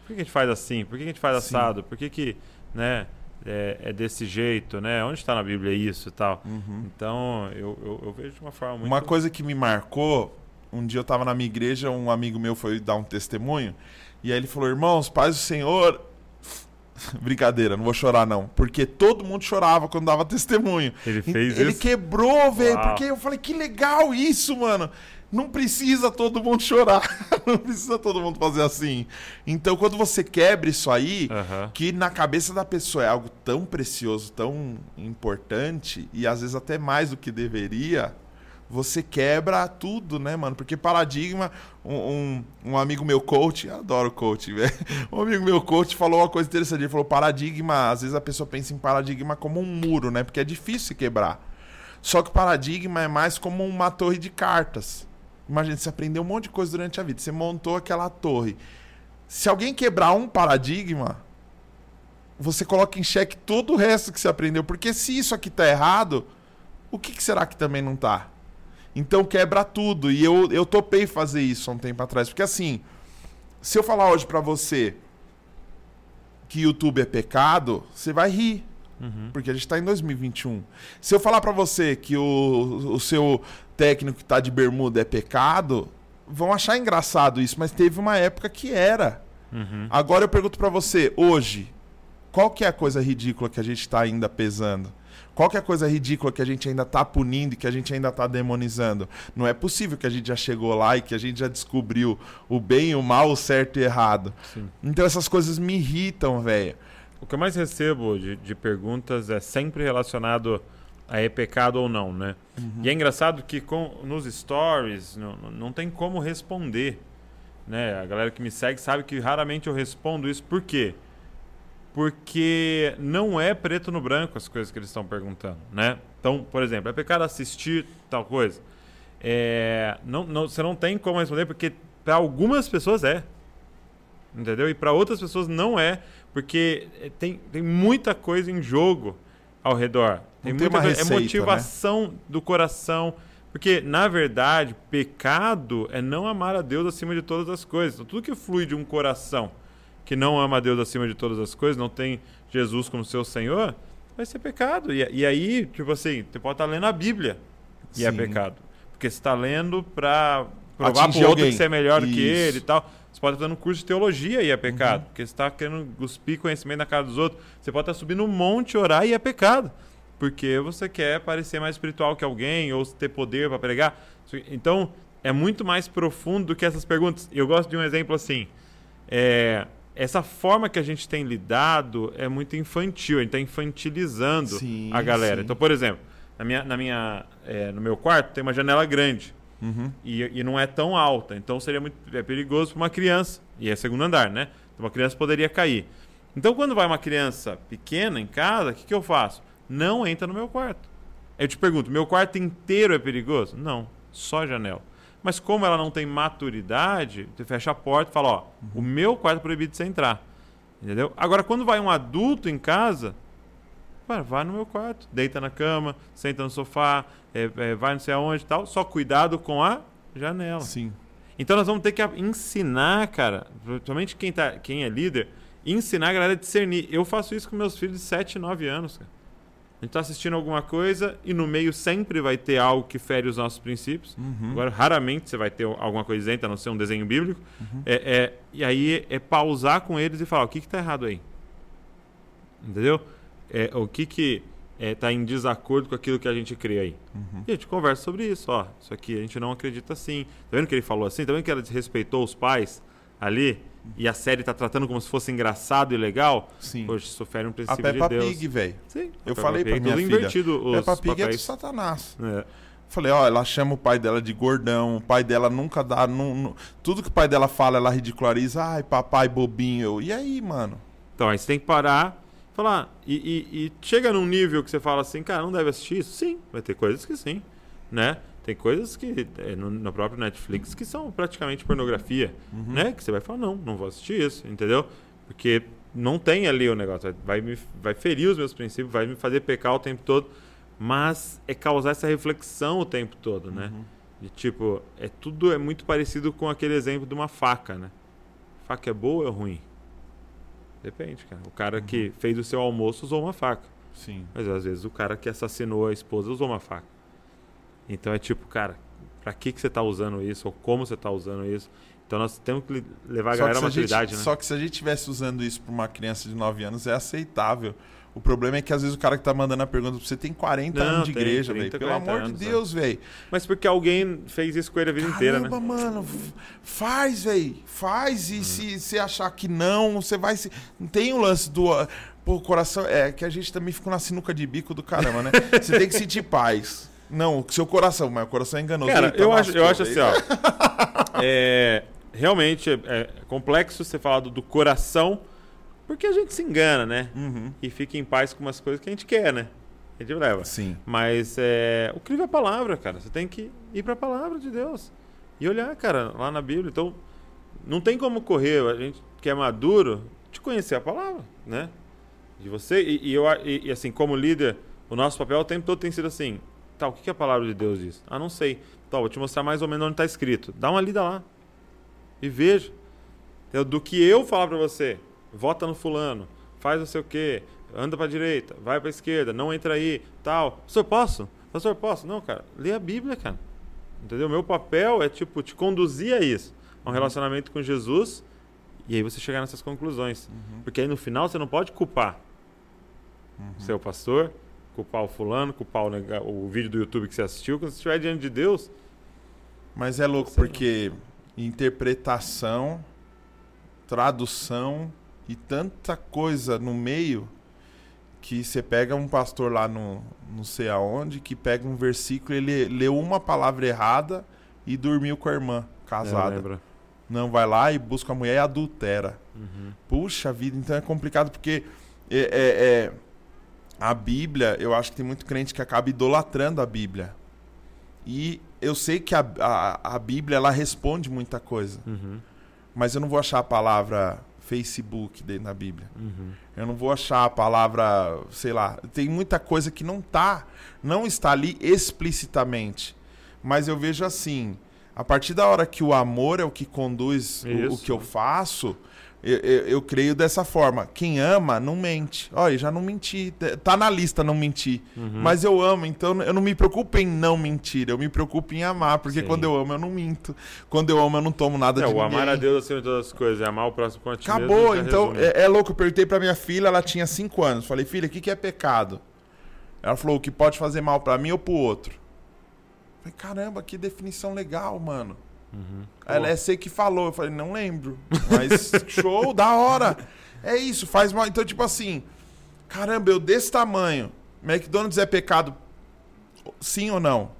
Speaker 2: Por que a gente faz assim? Por que a gente faz Sim. assado? Por que que, né? É, é, desse jeito, né? Onde está na Bíblia isso e tal? Uhum. Então, eu, eu, eu, vejo de uma forma muito...
Speaker 3: Uma coisa que me marcou, um dia eu estava na minha igreja, um amigo meu foi dar um testemunho, e aí ele falou, irmãos, paz do Senhor... [LAUGHS] Brincadeira, não vou chorar não. Porque todo mundo chorava quando dava testemunho.
Speaker 2: Ele fez
Speaker 3: ele
Speaker 2: isso?
Speaker 3: Ele quebrou, velho. Porque eu falei, que legal isso, mano não precisa todo mundo chorar, [LAUGHS] não precisa todo mundo fazer assim. Então, quando você quebra isso aí, uhum. que na cabeça da pessoa é algo tão precioso, tão importante, e às vezes até mais do que deveria, você quebra tudo, né, mano? Porque paradigma, um, um, um amigo meu coach, adoro coach, [LAUGHS] velho. Um amigo meu coach falou uma coisa interessante. Ele falou: paradigma, às vezes a pessoa pensa em paradigma como um muro, né? Porque é difícil quebrar. Só que o paradigma é mais como uma torre de cartas. Imagina, você aprendeu um monte de coisa durante a vida, você montou aquela torre. Se alguém quebrar um paradigma, você coloca em xeque todo o resto que você aprendeu. Porque se isso aqui tá errado, o que, que será que também não tá? Então quebra tudo. E eu, eu topei fazer isso há um tempo atrás. Porque assim, se eu falar hoje para você que YouTube é pecado, você vai rir. Uhum. Porque a gente tá em 2021. Se eu falar para você que o, o seu técnico que tá de bermuda é pecado, vão achar engraçado isso. Mas teve uma época que era. Uhum. Agora eu pergunto para você, hoje, qual que é a coisa ridícula que a gente está ainda pesando? Qual que é a coisa ridícula que a gente ainda está punindo e que a gente ainda está demonizando? Não é possível que a gente já chegou lá e que a gente já descobriu o bem, o mal, o certo e o errado. Sim. Então essas coisas me irritam, velho.
Speaker 2: O que eu mais recebo de, de, perguntas é sempre relacionado é pecado ou não, né? Uhum. E é engraçado que com, nos stories não, não tem como responder. Né? A galera que me segue sabe que raramente eu respondo isso. Por quê? porque não é preto no branco as coisas que eles estão perguntando, né? Então, por exemplo, é pecado assistir tal coisa? É, não, não, você não tem como responder porque para algumas pessoas é, entendeu? E para outras pessoas não é, porque tem, tem muita coisa em jogo ao redor. Tem
Speaker 3: não
Speaker 2: muita
Speaker 3: tem
Speaker 2: é
Speaker 3: receita,
Speaker 2: é motivação
Speaker 3: né?
Speaker 2: do coração. Porque, na verdade, pecado é não amar a Deus acima de todas as coisas. Então, tudo que flui de um coração que não ama a Deus acima de todas as coisas, não tem Jesus como seu Senhor, vai ser pecado. E, e aí, tipo assim, você pode estar lendo a Bíblia e é Sim. é pecado. Porque você está lendo para provar para outro que você é melhor Isso. do que ele e tal. Você pode estar no curso de teologia e é pecado. Uhum. Porque você está querendo cuspir conhecimento na cara dos outros. Você pode estar subindo um monte, orar e é pecado. Porque você quer parecer mais espiritual que alguém ou ter poder para pregar. Então, é muito mais profundo do que essas perguntas. Eu gosto de um exemplo assim. É, essa forma que a gente tem lidado é muito infantil, a gente está infantilizando sim, a galera. Sim. Então, por exemplo, na minha, na minha, é, no meu quarto tem uma janela grande uhum. e, e, não é tão alta, então seria muito é perigoso para uma criança, e é segundo andar, né? Então, uma criança poderia cair. Então, quando vai uma criança pequena em casa, o que, que eu faço? Não entra no meu quarto. Eu te pergunto, meu quarto inteiro é perigoso? Não, só a janela. Mas como ela não tem maturidade, você fecha a porta e fala, ó, uhum. o meu quarto é proibido de você entrar. Entendeu? Agora, quando vai um adulto em casa, vai no meu quarto, deita na cama, senta no sofá, é, é, vai não sei aonde e tal, só cuidado com a janela.
Speaker 3: Sim.
Speaker 2: Então nós vamos ter que ensinar, cara, principalmente quem, tá, quem é líder, ensinar a galera a discernir. Eu faço isso com meus filhos de 7, 9 anos, cara. A gente está assistindo alguma coisa e no meio sempre vai ter algo que fere os nossos princípios. Uhum. Agora, raramente você vai ter alguma coisa isenta, a não ser um desenho bíblico. Uhum. É, é, e aí é pausar com eles e falar: o que está errado aí? Entendeu? É, o que que está é, em desacordo com aquilo que a gente crê aí? Uhum. E a gente conversa sobre isso. Ó, isso aqui a gente não acredita assim. Tá vendo que ele falou assim? Tá vendo que ela desrespeitou os pais ali? E a série tá tratando como se fosse engraçado e legal,
Speaker 3: Sim.
Speaker 2: hoje sofre um princípio
Speaker 3: a Peppa
Speaker 2: de.
Speaker 3: Pig, velho.
Speaker 2: Sim.
Speaker 3: Eu falei Pig, pra minha filha.
Speaker 2: invertido os
Speaker 3: Peppa Pig
Speaker 2: papéis.
Speaker 3: é de Satanás. É. Falei, ó, ela chama o pai dela de gordão, o pai dela nunca dá. Não, não, tudo que o pai dela fala, ela ridiculariza. Ai, papai bobinho. E aí, mano?
Speaker 2: Então, aí você tem que parar falar. E, e, e chega num nível que você fala assim, cara, não deve assistir isso? Sim, vai ter coisas que sim, né? Tem coisas que é, no, no, próprio Netflix que são praticamente pornografia, uhum. né? Que você vai falar, não, não vou assistir isso, entendeu? Porque não tem ali o negócio, vai, me, vai ferir os meus princípios, vai me fazer pecar o tempo todo, mas é causar essa reflexão o tempo todo, né? Uhum. De tipo, é tudo é muito parecido com aquele exemplo de uma faca, né? Faca é boa ou é ruim? Depende, cara. O cara uhum. que fez o seu almoço usou uma faca.
Speaker 3: Sim.
Speaker 2: Mas às vezes o cara que assassinou a esposa usou uma faca. Então é tipo, cara, para que, que você está usando isso? Ou como você está usando isso? Então nós temos que levar a só galera à maturidade,
Speaker 3: gente,
Speaker 2: né?
Speaker 3: Só que se a gente estivesse usando isso para uma criança de 9 anos, é aceitável. O problema é que às vezes o cara que tá mandando a pergunta você tem 40 Não, anos de tem, igreja, velho. Pelo amor anos, de Deus, velho.
Speaker 2: Mas porque alguém fez isso com ele a vida
Speaker 3: Caramba,
Speaker 2: inteira, né?
Speaker 3: mano, faz, velho. Faz. E hum. se você achar que não, você vai se. Não tem o lance do. Pô, coração. É que a gente também ficou na sinuca de bico do caramba, né? [LAUGHS] você tem que sentir paz. Não, o seu coração, mas o coração é enganoso.
Speaker 2: Cara,
Speaker 3: Eita,
Speaker 2: eu acho, eu acho assim, ó. [LAUGHS] é, realmente é, é complexo você falar do, do coração, porque a gente se engana, né?
Speaker 3: Uhum.
Speaker 2: E fica em paz com umas coisas que a gente quer, né? A gente leva.
Speaker 3: Sim.
Speaker 2: Mas é, o crivo é a palavra, cara. Você tem que ir para a palavra de Deus e olhar, cara, lá na Bíblia. Então, não tem como correr. A gente que é maduro de conhecer a palavra, né? De você e, e eu e, e, assim como líder, o nosso papel o tempo todo tem sido assim. Tá, o que, que a palavra de Deus diz? Ah, não sei. Tá, vou te mostrar mais ou menos onde está escrito. Dá uma lida lá e veja. Entendeu? Do que eu falar para você, vota no fulano, faz não sei o quê, anda para direita, vai para esquerda, não entra aí, tal. Pastor, posso? Pastor, posso? Não, cara, lê a Bíblia, cara. Entendeu? Meu papel é tipo te conduzir a isso, a um relacionamento com Jesus, e aí você chegar nessas conclusões.
Speaker 3: Uhum.
Speaker 2: Porque aí no final você não pode culpar
Speaker 3: Uhum.
Speaker 2: seu pastor, culpar o fulano, culpar o, nega- o vídeo do YouTube que você assistiu, quando você estiver diante de Deus,
Speaker 3: Mas é louco
Speaker 2: Você não.
Speaker 3: porque interpretação, tradução e tanta coisa no meio que você pega um pastor lá no não sei aonde que pega um versículo ele leu uma palavra errada e dormiu com a irmã casada. não vai lá e busca a mulher e adultera.
Speaker 2: Uhum.
Speaker 3: Puxa vida, então é complicado porque é, é- é- a Bíblia, eu acho que tem muito crente que acaba idolatrando a Bíblia. E eu sei que a, a, a Bíblia ela responde muita coisa,
Speaker 2: Uhum.
Speaker 3: mas eu não vou achar a palavra Facebook dentro da Bíblia.
Speaker 2: Uhum.
Speaker 3: Eu não vou achar a palavra, sei lá, tem muita coisa que não tá, não está ali explicitamente. Mas eu vejo assim, a partir da hora que o amor é o que conduz o, o que eu faço, eu, eu- eu creio dessa forma. Quem ama não mente. Olha, já não menti, tá na lista não mentir.
Speaker 2: Uhum.
Speaker 3: Mas eu amo, então eu não me preocupo em não mentir, eu me preocupo em amar, porque
Speaker 2: Sim.
Speaker 3: quando eu amo eu não minto. Quando eu amo eu não tomo nada
Speaker 2: É,
Speaker 3: de
Speaker 2: o
Speaker 3: ninguém.
Speaker 2: amar a Deus acima de todas as coisas, é amar o próximo com a ti
Speaker 3: Acabou, então é, é louco. Eu perguntei pra minha filha, ela tinha 5 anos. Falei, filha, o que, que é pecado? Ela falou, o que pode fazer mal pra mim ou pro outro. Falei, caramba, que definição legal, mano.
Speaker 2: Uhum.
Speaker 3: Ela é você que falou. Eu falei, não lembro. Mas [LAUGHS] show, da hora. É isso, faz mal. Então, tipo assim, caramba, eu desse tamanho. McDonald's é pecado? Sim ou não?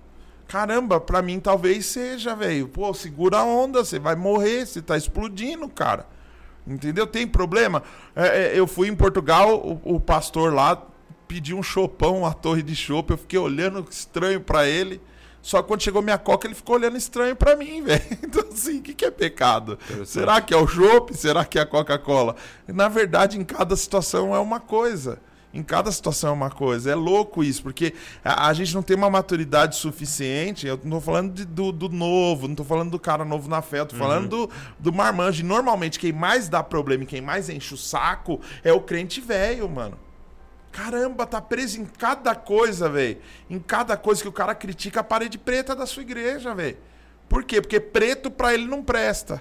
Speaker 3: Caramba, pra mim talvez seja, velho. Pô, segura a onda, você vai morrer, você tá explodindo, cara. Entendeu? Tem problema? É, é, eu fui em Portugal, o, o pastor lá pediu um chopão, uma torre de chopp. Eu fiquei olhando estranho pra ele. Só que quando chegou minha coca, ele ficou olhando estranho pra mim, [LAUGHS] velho. Então, assim, o que, que é pecado? Será que é o chopp? Será que é a Coca-Cola? Na verdade, em cada situação é uma coisa. Em cada situação é uma coisa. É louco isso, porque a, a gente não tem uma maturidade suficiente. Eu não tô falando de- do, do novo, não tô falando do cara novo na fé, eu tô falando do, do marmanjo. E normalmente, quem mais dá problema e quem mais enche o saco é o crente velho, mano. Caramba, tá preso em cada coisa, velho. Em cada coisa que o cara critica a parede preta da sua igreja, velho. Por quê? Porque preto pra ele não presta.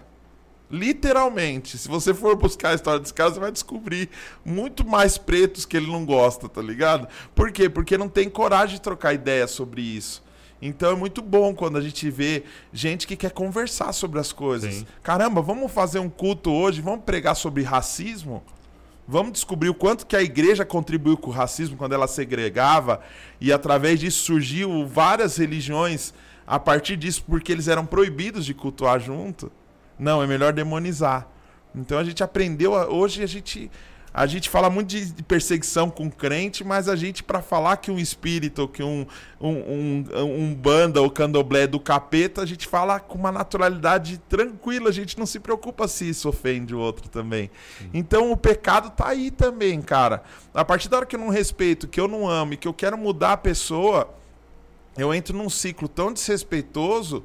Speaker 3: Literalmente. Se você for buscar a história desse cara, você vai descobrir muito mais pretos que ele não gosta, tá ligado? Por quê? Porque não tem coragem de trocar ideia sobre isso. Então é muito bom quando a gente vê gente que quer conversar sobre as coisas.
Speaker 2: Sim.
Speaker 3: Caramba, vamos fazer um culto hoje, vamos pregar sobre racismo? Vamos descobrir o quanto que a igreja contribuiu com o racismo quando ela segregava e através disso surgiu várias religiões a partir disso porque eles eram proibidos de cultuar junto. Não, é melhor demonizar. Então a gente aprendeu, a- hoje a gente a gente fala muito de, perseguição com crente, mas a gente para falar que um espírito, que um um, um, um banda ou candomblé é do capeta, a gente fala com uma naturalidade tranquila, a gente não se preocupa se isso ofende o outro também. Então o pecado tá aí também, cara. A partir da hora que eu não respeito, que eu não amo e que eu quero mudar a pessoa, eu entro num ciclo tão desrespeitoso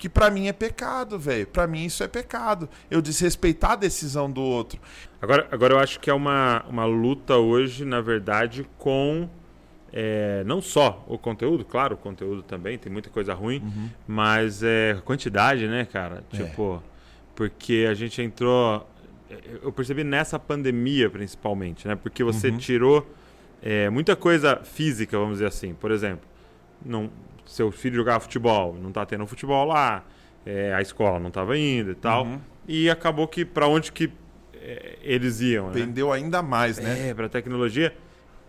Speaker 3: que pra mim é pecado, velho. Pra mim isso é pecado. Eu desrespeitar a decisão do outro.
Speaker 2: Agora, agora eu acho que é uma, uma luta hoje, na verdade, com é, não só o conteúdo, claro, o conteúdo também, tem muita coisa ruim, mas é a quantidade, né, cara?
Speaker 3: É.
Speaker 2: Tipo, porque a gente entrou. é, Eu percebi nessa pandemia, principalmente, né? Porque você
Speaker 3: Uhum.
Speaker 2: tirou é, muita coisa física, vamos dizer assim. Por exemplo, não, seu filho jogava futebol, não tá tendo futebol lá, é, a escola não tava indo e tal.
Speaker 3: Uhum.
Speaker 2: E acabou que para onde que é, eles iam, né?
Speaker 3: Pendeu ainda mais, né?
Speaker 2: É, para tecnologia.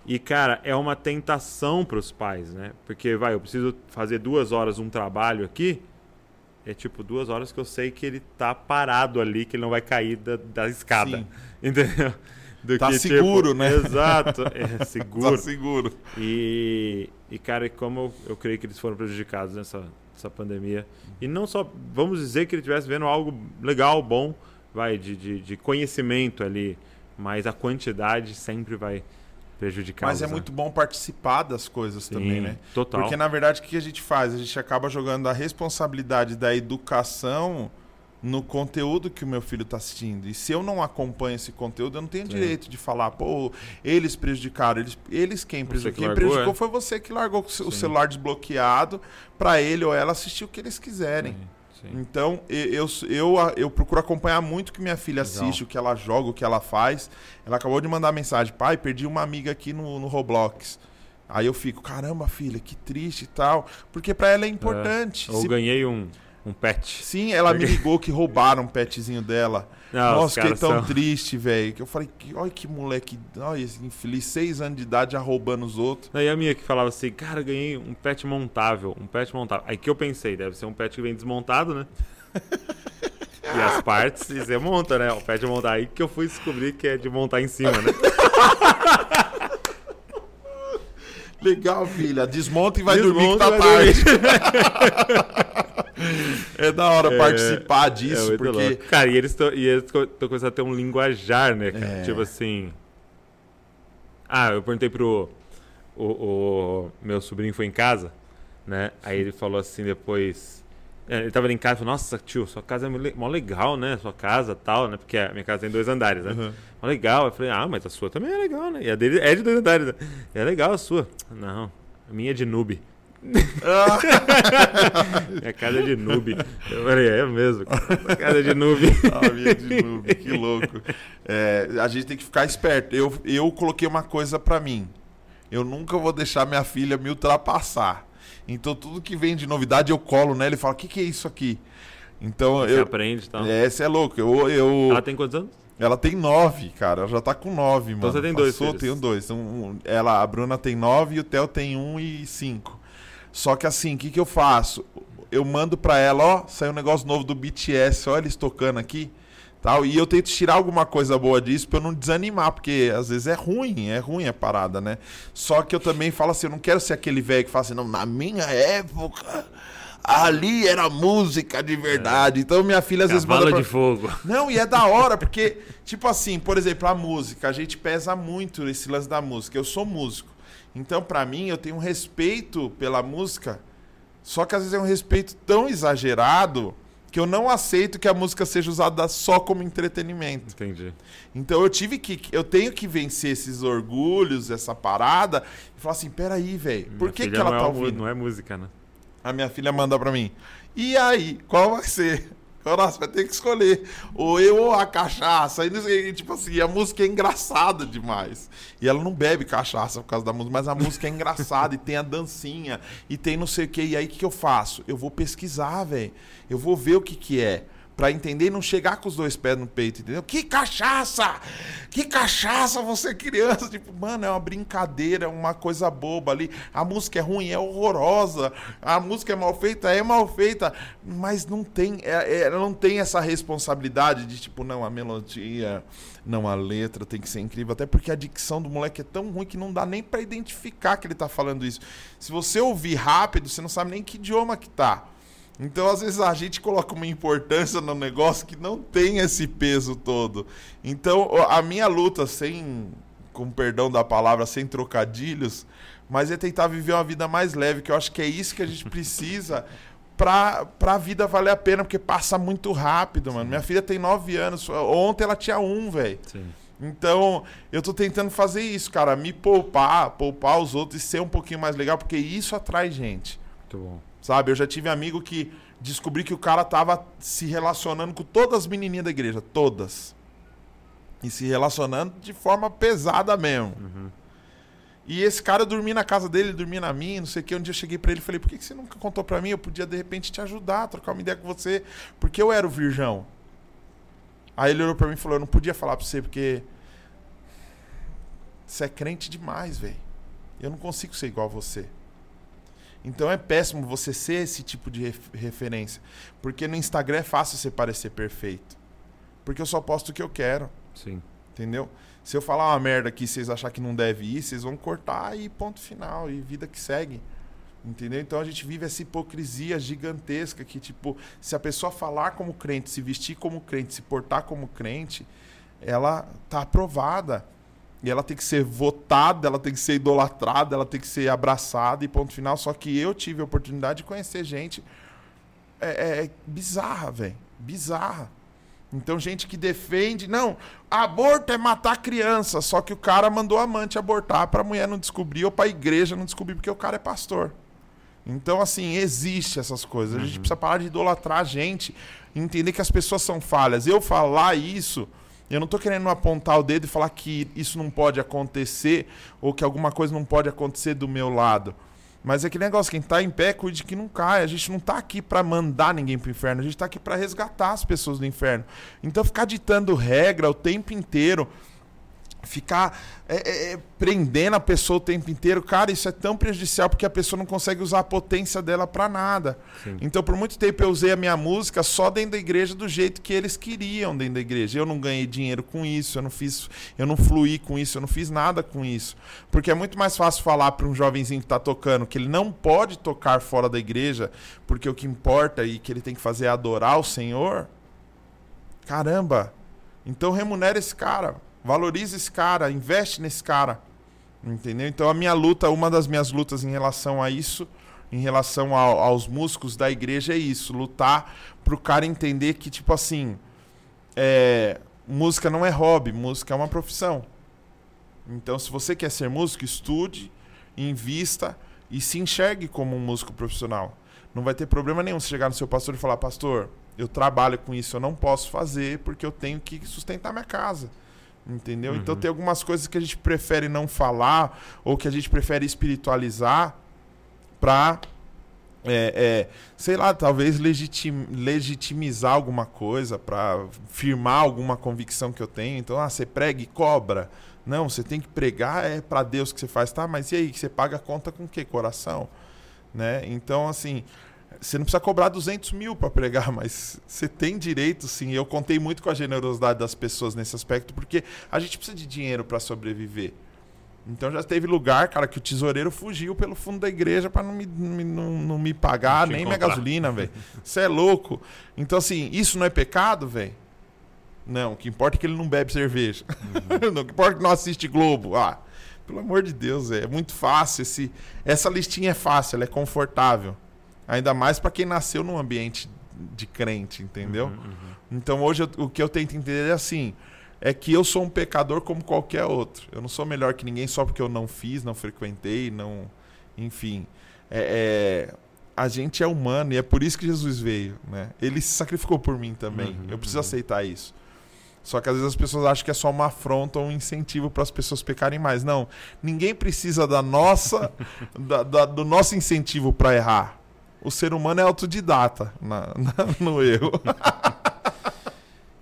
Speaker 2: E, cara, é uma tentação para os pais, né? Porque, vai, eu preciso fazer duas horas um trabalho aqui. É tipo duas horas que eu sei que ele tá parado ali, que ele não vai cair da, da escada.
Speaker 3: Sim. [LAUGHS]
Speaker 2: Entendeu? Do
Speaker 3: Tá
Speaker 2: que,
Speaker 3: seguro,
Speaker 2: tipo,
Speaker 3: né?
Speaker 2: Exato, é seguro. [LAUGHS]
Speaker 3: Tá seguro.
Speaker 2: E, e cara, como eu, eu creio que eles foram prejudicados nessa, nessa pandemia. E não só, vamos dizer que ele estivesse vendo algo legal, bom, vai, de, de, de conhecimento ali, mas a quantidade sempre vai prejudicar.
Speaker 3: Mas é muito bom participar das coisas também, né?
Speaker 2: Total.
Speaker 3: Porque na verdade o que a gente faz? A gente acaba jogando a responsabilidade da educação no conteúdo que o meu filho está assistindo. E se eu não acompanho esse conteúdo, eu não tenho
Speaker 2: Sim.
Speaker 3: direito de falar, pô, eles prejudicaram. Eles, eles quem prejudicou?
Speaker 2: que
Speaker 3: Quem
Speaker 2: largou,
Speaker 3: prejudicou
Speaker 2: é?
Speaker 3: foi você que largou o
Speaker 2: Sim.
Speaker 3: celular desbloqueado para ele ou ela assistir o que eles quiserem.
Speaker 2: Sim.
Speaker 3: Então, eu, eu, eu procuro acompanhar muito o que minha filha
Speaker 2: Legal.
Speaker 3: assiste, o que ela joga, o que ela faz. Ela acabou de mandar mensagem: pai, perdi uma amiga aqui no, no Roblox. Aí eu fico: caramba, filha, que triste e tal. Porque pra ela é importante.
Speaker 2: Ou
Speaker 3: Se-
Speaker 2: ganhei um, um pet.
Speaker 3: Sim, ela me ligou que roubaram um petzinho dela. [LAUGHS]
Speaker 2: Não, os
Speaker 3: Nossa, fiquei
Speaker 2: caras
Speaker 3: tão
Speaker 2: são-
Speaker 3: triste, velho. Que eu falei: que- olha que moleque, olha esse infeliz, seis anos de idade já roubando os outros.
Speaker 2: Aí a minha que falava assim, cara, ganhei um pet montável, um pet montável. Aí que eu pensei, deve ser um pet que vem desmontado, né? [LAUGHS] e as partes e você monta, né? O pet montar. Aí que eu fui descobrir que é de montar em cima, né? [LAUGHS]
Speaker 3: Legal, filha. Desmonta e vai
Speaker 2: Desmonta
Speaker 3: dormir que tá tarde. É da hora
Speaker 2: É,
Speaker 3: participar
Speaker 2: É
Speaker 3: disso,
Speaker 2: muito
Speaker 3: porque.
Speaker 2: louco. Cara, e eles estão começando a ter um linguajar, né, cara?
Speaker 3: É.
Speaker 2: Tipo assim. Ah, eu perguntei pro. O, o meu sobrinho foi em casa, né? Aí ele falou assim depois. é, Ele tava ali em casa e falou, nossa, tio, sua casa é mó legal, né? Sua casa tal, né? Porque a minha casa tem dois andares, né?
Speaker 3: Uhum.
Speaker 2: Mó legal. Eu falei, ah, mas a sua também é legal, né? E a dele é de dois andares. Né? É legal a sua. Não, a minha é de noob.
Speaker 3: Ah, [LAUGHS]
Speaker 2: Minha casa é de noob. Eu falei, é mesmo. cara. Minha casa é de noob.
Speaker 3: a [LAUGHS] minha de noob, que louco. É, a gente tem que ficar esperto. Eu, eu coloquei uma coisa pra mim. Eu nunca vou deixar minha filha me ultrapassar. Então tudo que vem de novidade eu colo nela e falo: o que, que é isso aqui? Então
Speaker 2: Você
Speaker 3: eu.
Speaker 2: aprende e tal.
Speaker 3: É, esse é louco. Eu, eu,
Speaker 2: Ela tem quantos anos?
Speaker 3: Ela tem nove, cara. Ela já tá com nove, mano.
Speaker 2: você tem dois
Speaker 3: Passou,
Speaker 2: filhos.
Speaker 3: tenho dois. Um- um- ela, a Bruna tem nove e o Theo tem um e cinco. Só que assim, o que, que eu faço? Eu mando pra ela, ó, saiu um negócio novo do BTS, ó, eles tocando aqui. Tal, e eu tento tirar alguma coisa boa disso pra eu não desanimar, porque às vezes é ruim, é ruim a parada, né? Só que eu também falo assim, eu não quero ser aquele velho que fala assim, não, na minha época, ali era música de verdade. Então minha filha às vezes manda
Speaker 2: Cavalo
Speaker 3: pra...
Speaker 2: de fogo.
Speaker 3: Não, e é da hora, [LAUGHS] porque, tipo assim, por exemplo, a música, a gente pesa muito esse lance da música. Eu sou músico. Então, pra mim, eu tenho um respeito pela música, só que às vezes é um respeito tão exagerado que eu não aceito que a música seja usada só como entretenimento.
Speaker 2: Entendi.
Speaker 3: Então eu tive que. Eu tenho que vencer esses orgulhos, essa parada, e falar assim: peraí, velho, por que, que ela
Speaker 2: não
Speaker 3: tá
Speaker 2: é mu-
Speaker 3: ouvindo?
Speaker 2: Não é música, né?
Speaker 3: A minha filha manda pra mim. E aí, qual vai ser? Nossa, vai ter que escolher. Ou eu ou a cachaça. E tipo assim, a música é engraçada demais. E ela não bebe cachaça por causa da música, mas a música é engraçada [LAUGHS] e tem a dancinha e tem não sei o que. E aí o que, que eu faço? Eu vou pesquisar, velho. Eu vou ver o que, que é. Pra entender e não chegar com os dois pés no peito, entendeu? Que cachaça! Que cachaça você criança! Tipo, mano, é uma brincadeira, é uma coisa boba ali. A música é ruim, é horrorosa. A música é mal feita, é mal feita. Mas não tem, é, é, não tem essa responsabilidade de tipo, não, a melodia, não, a letra tem que ser incrível. Até porque a dicção do moleque é tão ruim que não dá nem pra identificar que ele tá falando isso. Se você ouvir rápido, você não sabe nem que idioma que tá. Então, às vezes, a gente coloca uma importância no negócio que não tem esse peso todo. Então, a minha luta, sem, com perdão da palavra, sem trocadilhos, mas é tentar viver uma vida mais leve, que eu acho que é isso que a gente precisa pra, pra vida valer a pena, porque passa muito rápido, mano. Minha filha tem nove anos, ontem ela tinha um, velho.
Speaker 2: Sim.
Speaker 3: Então, eu tô tentando fazer isso, cara, me poupar, poupar os outros e ser um pouquinho mais legal, porque isso atrai gente.
Speaker 2: Muito bom.
Speaker 3: Sabe, eu já tive amigo que descobri que o cara tava se relacionando com todas as menininhas da igreja, todas. E se relacionando de forma pesada mesmo. E esse cara eu dormi na casa dele, ele dormia na minha, não sei o que. Um dia eu cheguei pra ele e falei: por que que você nunca contou pra mim? Eu podia de repente te ajudar, trocar uma ideia com você. Porque eu era o virgão. Aí ele olhou pra mim e falou: eu não podia falar pra você porque. Você é crente demais, velho. Eu não consigo ser igual a você. Então é péssimo você ser esse tipo de ref referência. Porque no Instagram é fácil você parecer perfeito. Porque eu só posto o que eu quero.
Speaker 2: Sim.
Speaker 3: Entendeu? Se eu falar uma merda aqui vocês achar que não deve ir, vocês vão cortar e ponto final. E vida que segue. Entendeu? Então a gente vive essa hipocrisia gigantesca que, tipo, se a pessoa falar como crente, se vestir como crente, se portar como crente, ela tá aprovada. E ela tem que ser votada, ela tem que ser idolatrada, ela tem que ser abraçada e ponto final. Só que eu tive a oportunidade de conhecer gente é, é, é bizarra, velho. Bizarra. Então, gente que defende, não, aborto é matar criança, só que o cara mandou a amante abortar para a mulher não descobrir ou para a igreja não descobrir porque o cara é pastor. Então, assim, existe essas coisas. A gente
Speaker 2: Uhum.
Speaker 3: precisa parar de idolatrar a gente, entender que as pessoas são falhas. Eu falar isso, eu não tô querendo apontar o dedo e falar que isso não pode acontecer ou que alguma coisa não pode acontecer do meu lado. Mas é aquele negócio, quem tá em pé, cuide que não caia. A gente não tá aqui para mandar ninguém pro inferno, a gente tá aqui para resgatar as pessoas do inferno. Então ficar ditando regra o tempo inteiro, ficar é, é, é, prendendo a pessoa o tempo inteiro, cara, isso é tão prejudicial porque a pessoa não consegue usar a potência dela para nada.
Speaker 2: Sim.
Speaker 3: Então, por muito tempo eu usei a minha música só dentro da igreja do jeito que eles queriam dentro da igreja. Eu não ganhei dinheiro com isso, eu não fiz, eu não fluí com isso, eu não fiz nada com isso. Porque é muito mais fácil falar para um jovenzinho que tá tocando que ele não pode tocar fora da igreja, porque o que importa e que ele tem que fazer é adorar o Senhor. Caramba. Então remunera esse cara, valoriza esse cara, investe nesse cara. Entendeu? Então a minha luta, uma das minhas lutas em relação a isso, em relação ao- aos músicos da igreja é isso, lutar pro cara entender que tipo assim, é, música não é hobby, música é uma profissão. Então se você quer ser músico, estude, invista e se enxergue como um músico profissional. Não vai ter problema nenhum se chegar no seu pastor e falar: "Pastor, eu trabalho com isso, eu não posso fazer porque eu tenho que sustentar minha casa". Entendeu? Então tem algumas coisas que a gente prefere não falar ou que a gente prefere espiritualizar pra, é, é, sei lá, talvez legitim- legitimizar alguma coisa, pra firmar alguma convicção que eu tenho. Então, ah, você prega e cobra. Não, você tem que pregar, é pra Deus que você faz, tá? Mas e aí, você paga a conta com o quê? Coração? Né? Então, assim, você não precisa cobrar 200 mil para pregar, [LAUGHS] mas você tem direito, sim. Eu contei muito com a generosidade das pessoas nesse aspecto, porque a gente precisa de dinheiro para sobreviver. Então já teve lugar, cara, que o tesoureiro fugiu pelo fundo da igreja para não me, não, me- não- não me pagar
Speaker 2: Te
Speaker 3: nem minha gasolina, velho. [LAUGHS] Você é louco. Então, assim, isso não é pecado, velho? Não, o que importa é que ele não bebe cerveja. [LAUGHS] o que importa é que não assiste Globo. Ah, pelo amor de Deus, véio, é muito fácil. Esse, essa listinha é fácil, ela é confortável. Ainda mais para quem nasceu num ambiente de crente, entendeu?
Speaker 2: Uhum, uhum.
Speaker 3: Então hoje eu- o que eu tento entender é assim: é que eu sou um pecador como qualquer outro. Eu não sou melhor que ninguém só porque eu não fiz, não frequentei, não. Enfim. É, é, a gente é humano e é por isso que Jesus veio. Né? Ele se sacrificou por mim também.
Speaker 2: Uhum,
Speaker 3: eu preciso
Speaker 2: uhum.
Speaker 3: aceitar isso. Só que às vezes as pessoas acham que é só uma afronta ou um incentivo para as pessoas pecarem mais. Não. Ninguém precisa da nossa, [LAUGHS] da- da- do nosso incentivo para errar. O ser humano é autodidata na- na- no erro.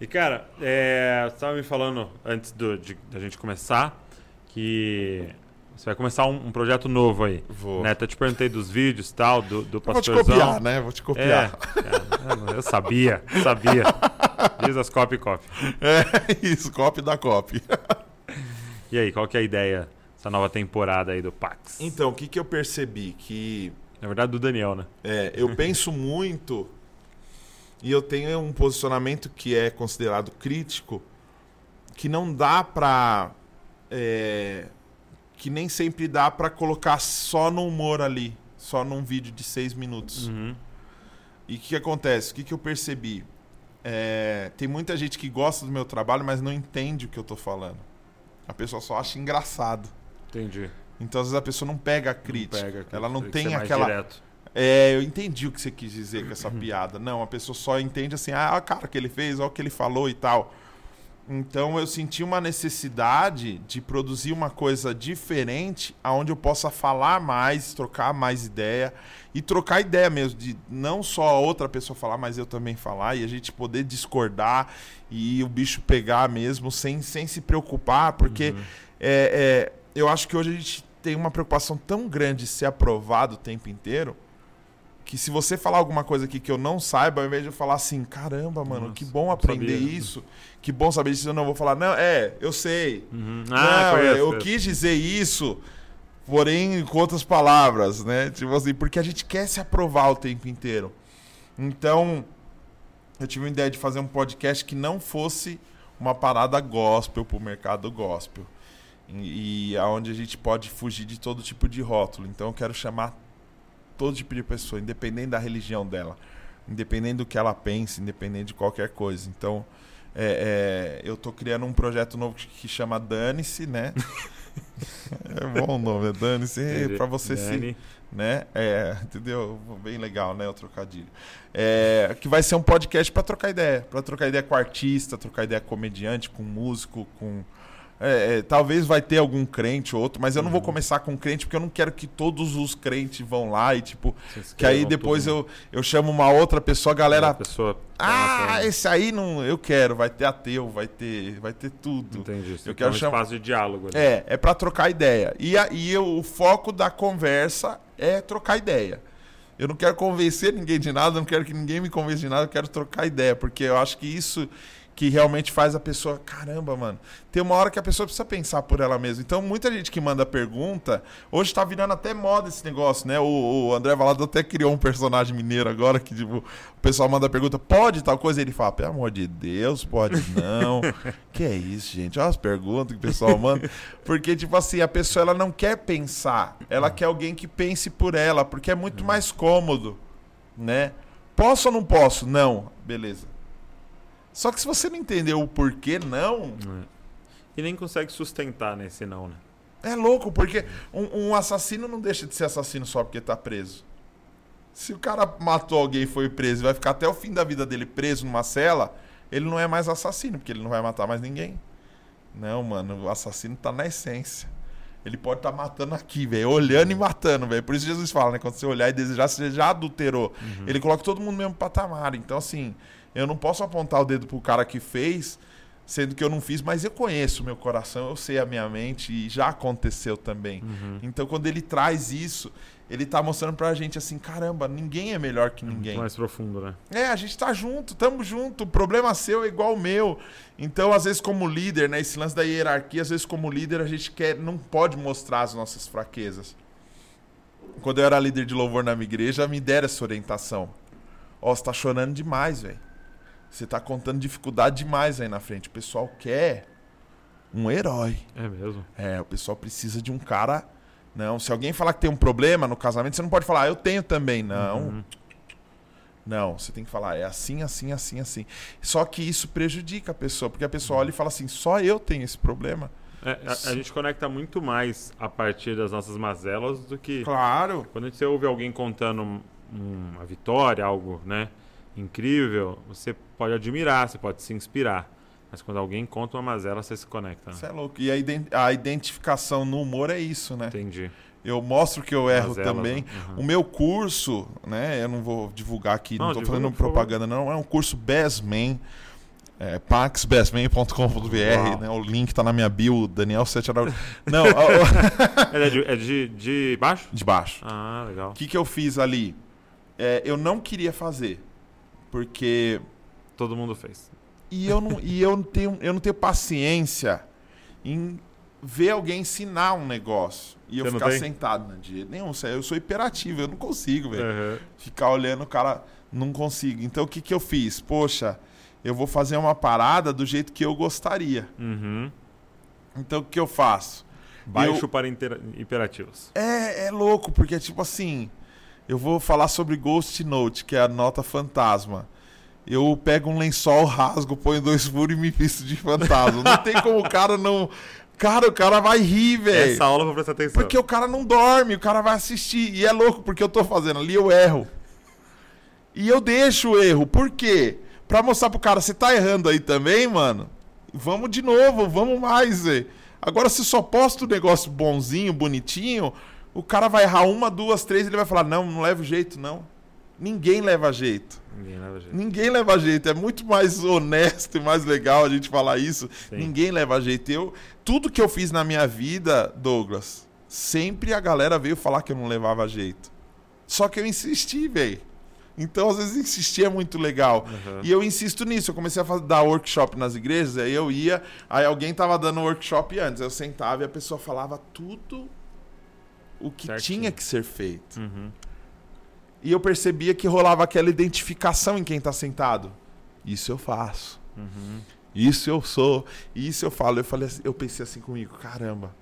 Speaker 2: E cara, é, você estava me falando antes do, de, da gente começar que você vai começar um, um projeto novo aí.
Speaker 3: Vou.
Speaker 2: Né? Até te perguntei dos vídeos e tal, do, do
Speaker 3: Eu vou te
Speaker 2: pastorzão.
Speaker 3: copiar, né? Vou te
Speaker 2: É,
Speaker 3: copiar.
Speaker 2: é, eu sabia, sabia. Diz as copy copy.
Speaker 3: É, isso, copy da copy.
Speaker 2: E aí, qual que é a ideia dessa nova temporada aí do Pax?
Speaker 3: Então, o que, que eu percebi? Que
Speaker 2: Na verdade, do Daniel, né?
Speaker 3: é, eu [LAUGHS] penso muito e eu tenho um posicionamento que é considerado crítico que não dá pra. é, que nem sempre dá pra colocar só no humor ali, só num vídeo de seis minutos.
Speaker 2: Uhum.
Speaker 3: E o que, que acontece? O que, que eu percebi? É, tem muita gente que gosta do meu trabalho, mas não entende o que eu tô falando. A pessoa só acha engraçado.
Speaker 2: Entendi.
Speaker 3: Então, às vezes, a pessoa não pega a crítica.
Speaker 2: Pega,
Speaker 3: ela não tem
Speaker 2: mais
Speaker 3: aquela.
Speaker 2: direto.
Speaker 3: É, eu entendi o que você quis dizer com
Speaker 2: Uhum.
Speaker 3: essa piada. Não, a pessoa só entende assim, ah, a cara que ele fez, olha o que ele falou e tal. Então eu senti uma necessidade de produzir uma coisa diferente, aonde eu possa falar mais, trocar mais ideia e trocar ideia mesmo, de não só a outra pessoa falar, mas eu também falar e a gente poder discordar e o bicho pegar mesmo sem, sem se preocupar, porque
Speaker 2: Uhum.
Speaker 3: é, é, eu acho que hoje a gente tem uma preocupação tão grande de ser aprovado o tempo inteiro que se você falar alguma coisa aqui que eu não saiba, ao invés de eu falar assim, caramba, mano,
Speaker 2: Nossa,
Speaker 3: que bom aprender
Speaker 2: sabia.
Speaker 3: isso, que bom saber disso, eu não vou falar, não, é, eu sei.
Speaker 2: Uhum.
Speaker 3: não,
Speaker 2: conheço,
Speaker 3: eu
Speaker 2: conheço.
Speaker 3: quis dizer isso, porém com outras palavras, né? Tipo assim, porque a gente quer se aprovar o tempo inteiro. Então, eu tive uma ideia de fazer um podcast que não fosse uma parada gospel pro mercado gospel. E, aonde a gente pode fugir de todo tipo de rótulo. Então eu quero chamar todo tipo de pessoa, independente da religião dela, independente do que ela pense, independente de qualquer coisa. Então é, é, eu tô criando um projeto novo que, chama Dane-se, né? [LAUGHS] é bom o nome, é Dane-se, para você se
Speaker 2: Dani.
Speaker 3: né? É, entendeu? Bem legal, né? O trocadilho. É, que vai ser um podcast para trocar ideia, para trocar ideia com artista, trocar ideia com comediante, com músico, com é, é, talvez vai ter algum crente ou outro, mas eu não vou começar com crente porque eu não quero que todos os crentes vão lá e tipo que aí depois
Speaker 2: tudo.
Speaker 3: eu, eu chamo uma outra pessoa, a galera
Speaker 2: pessoa tá
Speaker 3: ah, esse aí não, eu quero, vai ter ateu, vai ter, vai ter tudo.
Speaker 2: Entendi. Você
Speaker 3: Eu
Speaker 2: quer
Speaker 3: quero
Speaker 2: um
Speaker 3: chamar-
Speaker 2: espaço de diálogo. ali.
Speaker 3: É, é para trocar ideia. E, a- e eu- o foco da conversa é trocar ideia. Eu não quero convencer ninguém de nada, não quero que ninguém me convença de nada, eu quero trocar ideia, porque eu acho que isso que realmente faz a pessoa, caramba, mano. Tem uma hora que a pessoa precisa pensar por ela mesma. Então, muita gente que manda pergunta, hoje tá virando até moda esse negócio, né? O, o André Valado até criou um personagem mineiro agora que, tipo, o pessoal manda pergunta, pode tal coisa? Ele fala, pelo amor de Deus, pode não. [LAUGHS] que é isso, gente? Olha as perguntas que o pessoal manda. Porque, tipo assim, a pessoa ela não quer pensar, ela quer alguém que pense por ela, porque é muito mais cômodo, né? Posso ou não posso? Não. Beleza. Só que se você não entendeu o porquê não,
Speaker 2: É. E nem consegue sustentar nesse não, né?
Speaker 3: é louco, porque um, um assassino não deixa de ser assassino só porque tá preso. Se o cara matou alguém e foi preso e vai ficar até o fim da vida dele preso numa cela, ele não é mais assassino, porque ele não vai matar mais ninguém. Não, mano, o assassino tá na essência. Ele pode estar matando aqui, velho, olhando e matando, velho. Por isso Jesus fala, né? Quando você olhar e desejar, você já adulterou. Ele coloca todo mundo no mesmo patamar. Então, assim, eu não posso apontar o dedo pro cara que fez, sendo que eu não fiz, mas eu conheço o meu coração, eu sei a minha mente e já aconteceu também. Então, quando ele traz isso, ele tá mostrando pra gente assim, caramba, ninguém é melhor que ninguém.
Speaker 2: Mais profundo, né?
Speaker 3: É, a gente tá junto, tamo junto. O problema seu é igual o meu. Então, às vezes, como líder, né? Esse lance da hierarquia, às vezes, como líder, a gente quer, não pode mostrar as nossas fraquezas. Quando eu era líder de louvor na minha igreja, me deram essa orientação. Ó, você tá chorando demais, velho. Você tá contando dificuldade demais aí na frente. O pessoal quer um herói.
Speaker 2: É mesmo.
Speaker 3: É, o pessoal precisa de um cara. Não, se alguém falar que tem um problema no casamento, você não pode falar, "Ah, eu tenho também. Não.
Speaker 2: Uhum.
Speaker 3: Não, você tem que falar, é assim, assim, assim, assim. Só que isso prejudica a pessoa, porque a pessoa olha e fala assim, só eu tenho esse problema.
Speaker 2: É, a, a gente conecta muito mais a partir das nossas mazelas do que
Speaker 3: Claro.
Speaker 2: quando você ouve alguém contando um- uma vitória, algo, né, incrível, você pode admirar, você pode se inspirar. Mas quando alguém conta uma mazela, você se conecta. Né?
Speaker 3: Você é louco. E a, iden- a identificação no humor é isso, né?
Speaker 2: Entendi.
Speaker 3: Eu mostro que eu erro
Speaker 2: Mazelas,
Speaker 3: também.
Speaker 2: né? Uhum.
Speaker 3: O meu curso, né? Eu não vou divulgar aqui, não,
Speaker 2: Não,
Speaker 3: tô
Speaker 2: divulga,
Speaker 3: fazendo propaganda, não. É um curso Bestman. É, paxbestman.com.br, né? O link tá na minha bio, Daniel Sete Araújo. [LAUGHS] Não, [LAUGHS]
Speaker 2: É de, é de, de baixo?
Speaker 3: de baixo.
Speaker 2: Ah, legal.
Speaker 3: O que, que eu fiz ali? É, eu não queria fazer. Porque.
Speaker 2: Todo mundo fez.
Speaker 3: E eu não, e eu não, tenho, eu não tenho paciência em ver alguém ensinar um negócio. E eu
Speaker 2: Você não
Speaker 3: ficar
Speaker 2: tem?
Speaker 3: sentado na dia. Nenhum, eu sou hiperativo, eu não consigo, velho.
Speaker 2: Uhum.
Speaker 3: Ficar olhando o cara, não consigo. Então o que, que eu fiz? Poxa, eu vou fazer uma parada do jeito que eu gostaria.
Speaker 2: Uhum.
Speaker 3: Então o que eu faço?
Speaker 2: Baixo
Speaker 3: Eu-
Speaker 2: para intera- imperativos.
Speaker 3: É, é louco, porque é tipo assim. Eu vou falar sobre Ghost Note, que é a nota fantasma. Eu pego um lençol, rasgo, ponho dois furos e me visto de fantasma. Não tem como o cara não. Cara, o cara vai rir, velho.
Speaker 2: Essa aula eu vou prestar atenção.
Speaker 3: Porque o cara não dorme, o cara vai assistir. E é louco, porque eu tô fazendo ali, eu erro. E eu deixo o erro. Por quê? Pra mostrar pro cara, você tá errando aí também, mano? Vamos de novo, vamos mais, velho. Agora, se só posta o negócio bonzinho, bonitinho, o cara vai errar uma, duas, três, ele vai falar, não, não leva jeito, não. Ninguém leva jeito.
Speaker 2: Ninguém leva jeito.
Speaker 3: Ninguém leva jeito. É muito mais honesto e mais legal a gente falar isso.
Speaker 2: Sim.
Speaker 3: Ninguém leva jeito. Eu, tudo que eu fiz na minha vida, Douglas, sempre a galera veio falar que eu não levava jeito. Só que eu insisti, velho. Então, às vezes, insistir é muito legal.
Speaker 2: Uhum.
Speaker 3: E eu insisto nisso. Eu comecei a fazer, dar workshop nas igrejas, aí eu ia, aí alguém tava dando workshop antes. Eu sentava e a pessoa falava tudo o que
Speaker 2: Certinho.
Speaker 3: tinha que ser feito.
Speaker 2: Uhum.
Speaker 3: E eu percebia que rolava aquela identificação em quem tá sentado. Isso eu faço.
Speaker 2: Uhum.
Speaker 3: Isso eu sou. Isso eu falo. Eu, falei assim- eu pensei assim comigo, caramba.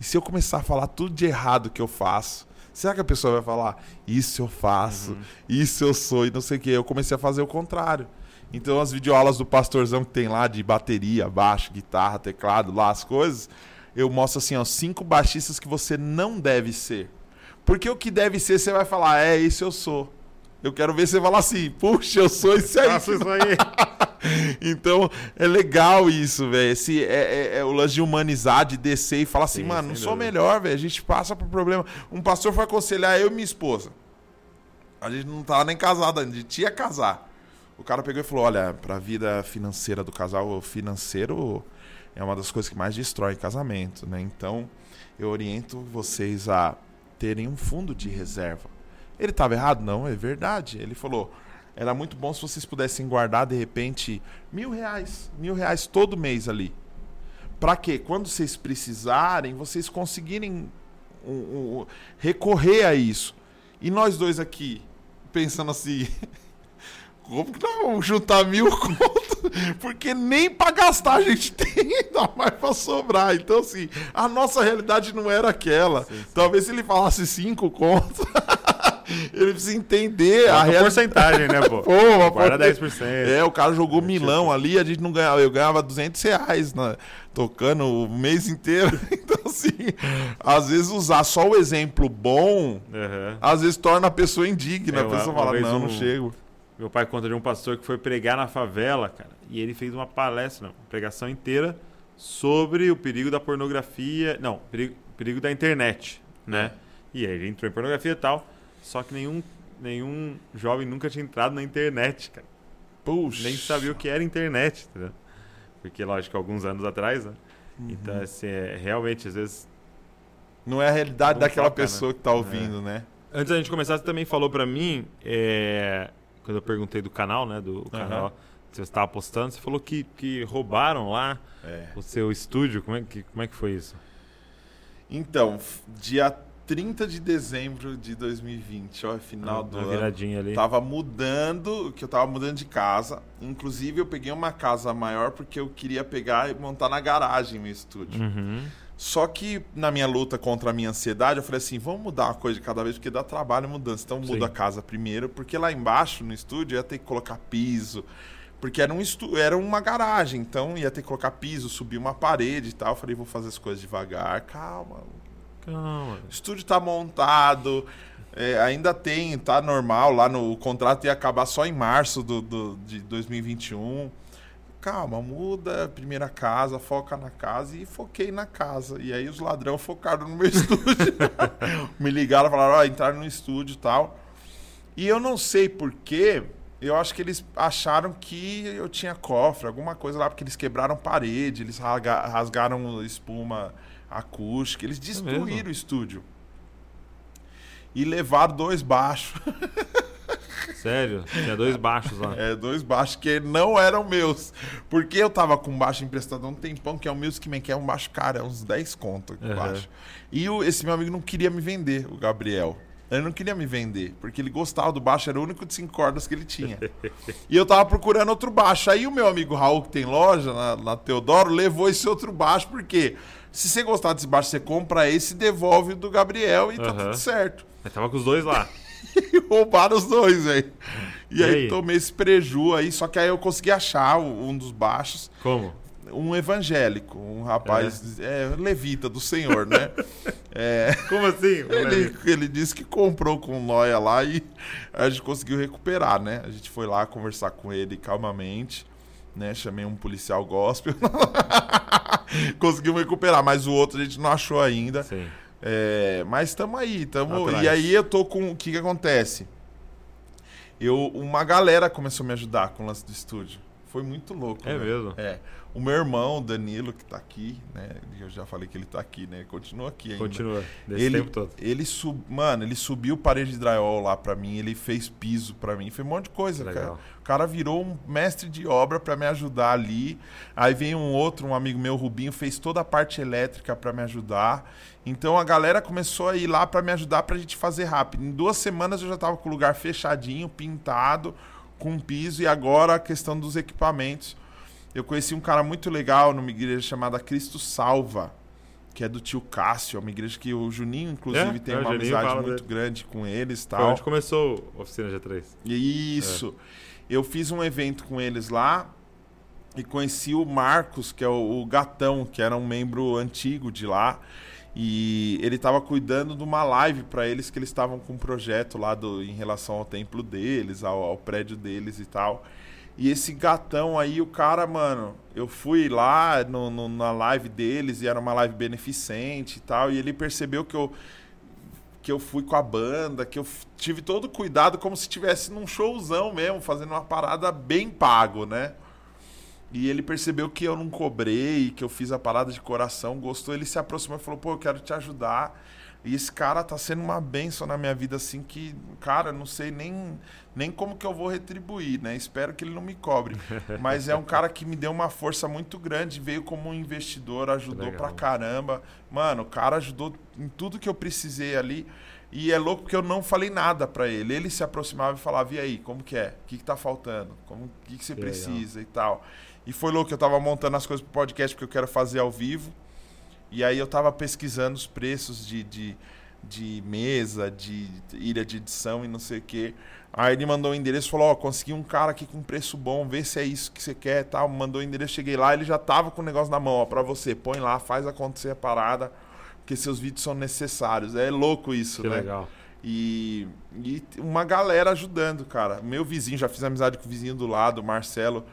Speaker 3: E se eu começar a falar tudo de errado que eu faço? Será que a pessoa vai falar, isso eu faço, isso eu sou e não sei o quê? Eu comecei a fazer o contrário. Então as videoaulas do pastorzão que tem lá de bateria, baixo, guitarra, teclado, lá as coisas, eu mostro assim, ó, cinco baixistas que você não deve ser. Porque o que deve ser, você vai falar, é, isso eu sou. Eu quero ver você falar assim, puxa, eu sou esse aí.
Speaker 2: Faça isso aí. [LAUGHS]
Speaker 3: Então, é legal isso, velho. Esse é, é- é o lance de humanizar, de descer e falar assim,
Speaker 2: Sim,
Speaker 3: mano, não sou
Speaker 2: dúvida.
Speaker 3: melhor, velho. A gente passa por problema. Um pastor foi aconselhar eu e minha esposa. A gente não tava nem casado ainda, a gente ia casar. O cara pegou e falou: olha, pra vida financeira do casal, o financeiro é uma das coisas que mais destrói casamento, né? Então, eu oriento vocês a terem um fundo de reserva. Ele estava errado? Não, é verdade. Ele falou: era muito bom se vocês pudessem guardar de repente mil reais, mil reais todo mês ali. Para quê? Quando vocês precisarem, vocês conseguirem um- um- recorrer a isso. E nós dois aqui, pensando assim. [LAUGHS] Como que nós vamos juntar mil [LAUGHS] conto? Porque nem pra gastar a gente [LAUGHS] tem, ainda mais pra sobrar. Então, assim, a nossa realidade não era aquela. Talvez se ele falasse cinco contos, [LAUGHS] ele precisa entender a
Speaker 2: A
Speaker 3: realidade.
Speaker 2: porcentagem, né, pô?
Speaker 3: Pô,
Speaker 2: Guarda
Speaker 3: porta-
Speaker 2: 10%.
Speaker 3: É, o cara jogou milão ali, a gente não ganhava. Eu ganhava 200 reais na- tocando o mês inteiro. Então, assim, às vezes usar só o exemplo bom,
Speaker 2: Aham.
Speaker 3: às vezes torna a pessoa indigna.
Speaker 2: É,
Speaker 3: a pessoa
Speaker 2: uma
Speaker 3: fala, não, não
Speaker 2: um-
Speaker 3: chego.
Speaker 2: Meu pai conta de um pastor que foi pregar na favela, cara, e ele fez uma palestra, não, uma pregação inteira sobre o perigo da pornografia, não, perigo, perigo da internet, né? E aí ele entrou em pornografia e tal, só que nenhum, nenhum jovem nunca tinha entrado na internet, cara.
Speaker 3: Puxa.
Speaker 2: Nem sabia o que era internet, entendeu? Porque, lógico, alguns anos atrás, né?
Speaker 3: Uhum.
Speaker 2: Então, assim, é, realmente, às vezes...
Speaker 3: Não é a realidade daquela
Speaker 2: né?
Speaker 3: pessoa que tá ouvindo, né?
Speaker 2: Antes da gente começar, você também falou pra mim, é, quando eu perguntei do canal, né? Do canal que você estava postando, você falou que, que roubaram lá
Speaker 3: É.
Speaker 2: o seu estúdio. Como é que, como é que foi isso?
Speaker 3: Então, dia 30 de dezembro de 2020, ó, final do
Speaker 2: Uma
Speaker 3: ano.
Speaker 2: viradinha ali.
Speaker 3: Tava mudando, que eu tava mudando de casa. Inclusive, eu peguei uma casa maior porque eu queria pegar e montar na garagem meu estúdio.
Speaker 2: Uhum.
Speaker 3: Só que na minha luta contra a minha ansiedade, eu falei assim: vamos mudar uma coisa de cada vez, porque dá trabalho mudança. Então muda
Speaker 2: Sim.
Speaker 3: a casa primeiro, porque lá embaixo no estúdio ia ter que colocar piso. Porque era, um estu... era uma garagem, então ia ter que colocar piso, subir uma parede e tal. Eu falei, vou fazer as coisas devagar, calma.
Speaker 2: Calma.
Speaker 3: O estúdio tá montado, é, ainda tem, tá normal lá no o contrato ia acabar só em março do, do- de 2021. Calma, muda, primeira casa, foca na casa e foquei na casa. E aí os ladrão focaram no meu [LAUGHS] estúdio. Me ligaram, falaram, ó, entraram no estúdio e tal. E eu não sei porquê, eu acho que eles acharam que eu tinha cofre, alguma coisa lá, porque eles quebraram parede, eles rasga- rasgaram espuma acústica, eles destruíram
Speaker 2: mesmo?
Speaker 3: o estúdio. E levaram dois baixos. [LAUGHS]
Speaker 2: Sério? Tinha dois baixos lá.
Speaker 3: É, dois baixos que não eram meus. Porque eu tava com baixo emprestado há um tempão, que é o Music Man, que é um baixo caro, é uns 10 conto
Speaker 2: Aham.
Speaker 3: baixo. E o- esse meu amigo não queria me vender, o Gabriel. Ele não queria me vender, porque ele gostava do baixo, era o único de cinco cordas que ele tinha. [LAUGHS] e eu tava procurando outro baixo. Aí o meu amigo Raul, que tem loja na, na Teodoro, levou esse outro baixo, porque se você gostar desse baixo, você compra esse e devolve o do Gabriel e tá
Speaker 2: Aham.
Speaker 3: tudo certo.
Speaker 2: Mas tava com os dois lá. [LAUGHS]
Speaker 3: Roubaram os dois, velho. E,
Speaker 2: E
Speaker 3: aí,
Speaker 2: aí?
Speaker 3: tomei esse preju aí, só que aí eu consegui achar um dos baixos,
Speaker 2: Como?
Speaker 3: um evangélico, um rapaz é, levita do Senhor, né? [LAUGHS] É,
Speaker 2: Como assim?
Speaker 3: ele, ele disse que comprou com noia lá e a gente conseguiu recuperar, né? A gente foi lá conversar com ele calmamente, né? Chamei um policial gospel. [LAUGHS] Conseguimos recuperar, mas o outro a gente não achou ainda.
Speaker 2: Sim.
Speaker 3: É, mas estamos aí, tamo,
Speaker 2: Atrás.
Speaker 3: e aí eu tô com o que que acontece? eu, uma galera começou a me ajudar com o lance do estúdio. Foi muito louco.
Speaker 2: É
Speaker 3: né?
Speaker 2: mesmo?
Speaker 3: É. O meu irmão, Danilo, que tá aqui, né? Eu já falei que ele tá aqui, né? Continua aqui ainda.
Speaker 2: Continua, desse
Speaker 3: ele,
Speaker 2: tempo todo.
Speaker 3: Ele sub, mano, ele subiu parede de drywall lá pra mim, ele fez piso pra mim, fez um monte de coisa,
Speaker 2: Legal.
Speaker 3: cara. O cara virou um mestre de obra pra me ajudar ali. Aí vem um outro, um amigo meu, Rubinho, fez toda a parte elétrica pra me ajudar. Então a galera começou a ir lá pra me ajudar pra gente fazer rápido. Em duas semanas eu já tava com o lugar fechadinho, pintado, com piso e agora a questão dos equipamentos. Eu conheci um cara muito legal numa igreja chamada Cristo Salva, que é do tio Cássio, é uma igreja que o Juninho, inclusive,
Speaker 2: É,
Speaker 3: tem
Speaker 2: é,
Speaker 3: uma amizade muito
Speaker 2: dele.
Speaker 3: grande com eles e
Speaker 2: Foi
Speaker 3: tal.
Speaker 2: onde começou a oficina G3.
Speaker 3: Isso. Eu fiz um evento com eles lá e conheci o Marcos, que é o, o gatão, que era um membro antigo de lá. E ele estava cuidando de uma live para eles que eles estavam com um projeto lá do, em relação ao templo deles, ao, ao prédio deles e tal. E esse gatão aí, o cara, mano, eu fui lá no, no- na live deles e era uma live beneficente e tal. E ele percebeu que eu que eu fui com a banda, que eu tive todo cuidado como se estivesse num showzão mesmo, fazendo uma parada bem pago, né? E ele percebeu que eu não cobrei, que eu fiz a parada de coração, gostou, ele se aproximou e falou: "Pô, eu quero te ajudar". E esse cara tá sendo uma benção na minha vida assim que, cara, não sei nem nem como que eu vou retribuir, né? Espero que ele não me cobre. [LAUGHS] Mas é um cara que me deu uma força muito grande, veio como um investidor, ajudou
Speaker 2: Legal.
Speaker 3: pra caramba. Mano, o cara ajudou em tudo que eu precisei ali. E é louco porque eu não falei nada pra ele. Ele se aproximava e falava: "E aí, como que é? O que, que tá faltando? Como o que, que você
Speaker 2: Que legal.
Speaker 3: precisa e tal?" E foi louco, eu tava montando as coisas pro podcast porque eu quero fazer ao vivo. E aí eu tava pesquisando os preços de, de, de mesa, de ilha de edição e não sei o quê. Aí ele mandou o endereço e falou, ó, consegui um cara aqui com preço bom, vê se é isso que você quer e tal. Mandou o endereço, cheguei lá, ele já tava com o negócio na mão, ó, pra você. Põe lá, faz acontecer a parada, porque seus vídeos são necessários. É louco isso,
Speaker 2: Que
Speaker 3: né?
Speaker 2: legal.
Speaker 3: E, e uma galera ajudando, cara. Meu vizinho, já fiz amizade com o vizinho do lado, o Marcelo.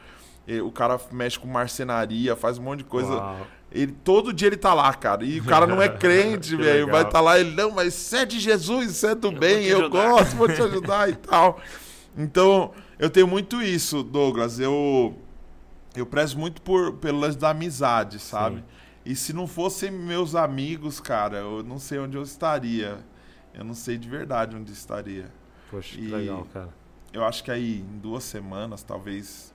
Speaker 3: O cara mexe com marcenaria, faz um monte de coisa.
Speaker 2: Uau.
Speaker 3: Ele, todo dia ele tá lá, cara. E o cara não é [LAUGHS] crente, velho. Vai estar lá, ele, não, mas você é de Jesus, você é do
Speaker 1: vou
Speaker 3: bem, eu
Speaker 1: ajudar."
Speaker 3: gosto, vou te ajudar e [LAUGHS] tal. Então, eu tenho muito isso, Douglas. Eu, eu prezo muito por, pelo lance da amizade, sabe?
Speaker 2: Sim.
Speaker 3: E se não fossem meus amigos, cara, eu não sei onde eu estaria. Eu não sei de verdade onde estaria.
Speaker 2: Poxa, que
Speaker 3: E-
Speaker 2: legal, cara.
Speaker 3: Eu acho que aí, em duas semanas, talvez.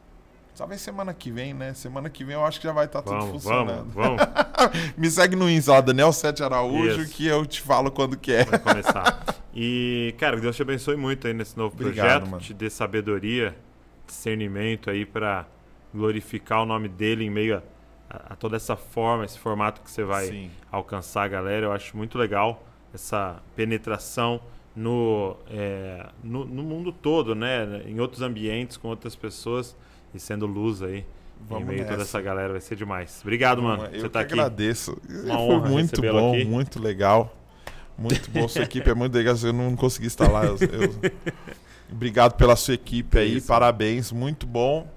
Speaker 3: Talvez semana que vem, né? Semana que vem eu acho que já vai estar tudo
Speaker 2: Vamos,
Speaker 3: funcionando.
Speaker 2: vamos, vamos. [LAUGHS]
Speaker 3: Me segue no Insta, Daniel Sete Araújo,
Speaker 2: Isso.
Speaker 3: que eu te falo quando que é.
Speaker 2: Vai começar. E, cara, Deus te abençoe muito aí nesse novo
Speaker 3: Obrigado,
Speaker 2: projeto,
Speaker 3: mano.
Speaker 2: te dê sabedoria, discernimento aí pra glorificar o nome dele em meio a, a- toda essa forma, esse formato que você vai
Speaker 3: Sim.
Speaker 2: alcançar galera. Eu acho muito legal essa penetração no, é, no, no mundo todo, né? Em outros ambientes, com outras pessoas e sendo luz aí.
Speaker 3: Vamos
Speaker 2: em meio a toda
Speaker 3: nessa.
Speaker 2: essa galera, vai ser demais. Obrigado, mano.
Speaker 3: Eu
Speaker 2: Você tá aqui.
Speaker 3: agradeço.
Speaker 2: Uma
Speaker 3: Foi
Speaker 2: honra
Speaker 3: muito bom,
Speaker 2: aqui.
Speaker 3: muito legal. Muito bom. Sua [LAUGHS] equipe é muito legal. Eu não consegui estar lá. Eu- eu- [LAUGHS] Obrigado pela sua equipe aí.
Speaker 2: Isso.
Speaker 3: Parabéns. Muito bom.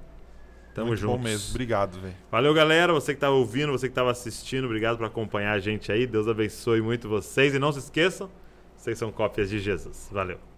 Speaker 2: Tamo
Speaker 3: muito
Speaker 2: juntos.
Speaker 3: bom mesmo. Obrigado, velho.
Speaker 2: Valeu, galera. Você que estava ouvindo, você que estava assistindo, obrigado por acompanhar a gente aí. Deus abençoe muito vocês. E não se esqueçam, vocês são cópias de Jesus. Valeu.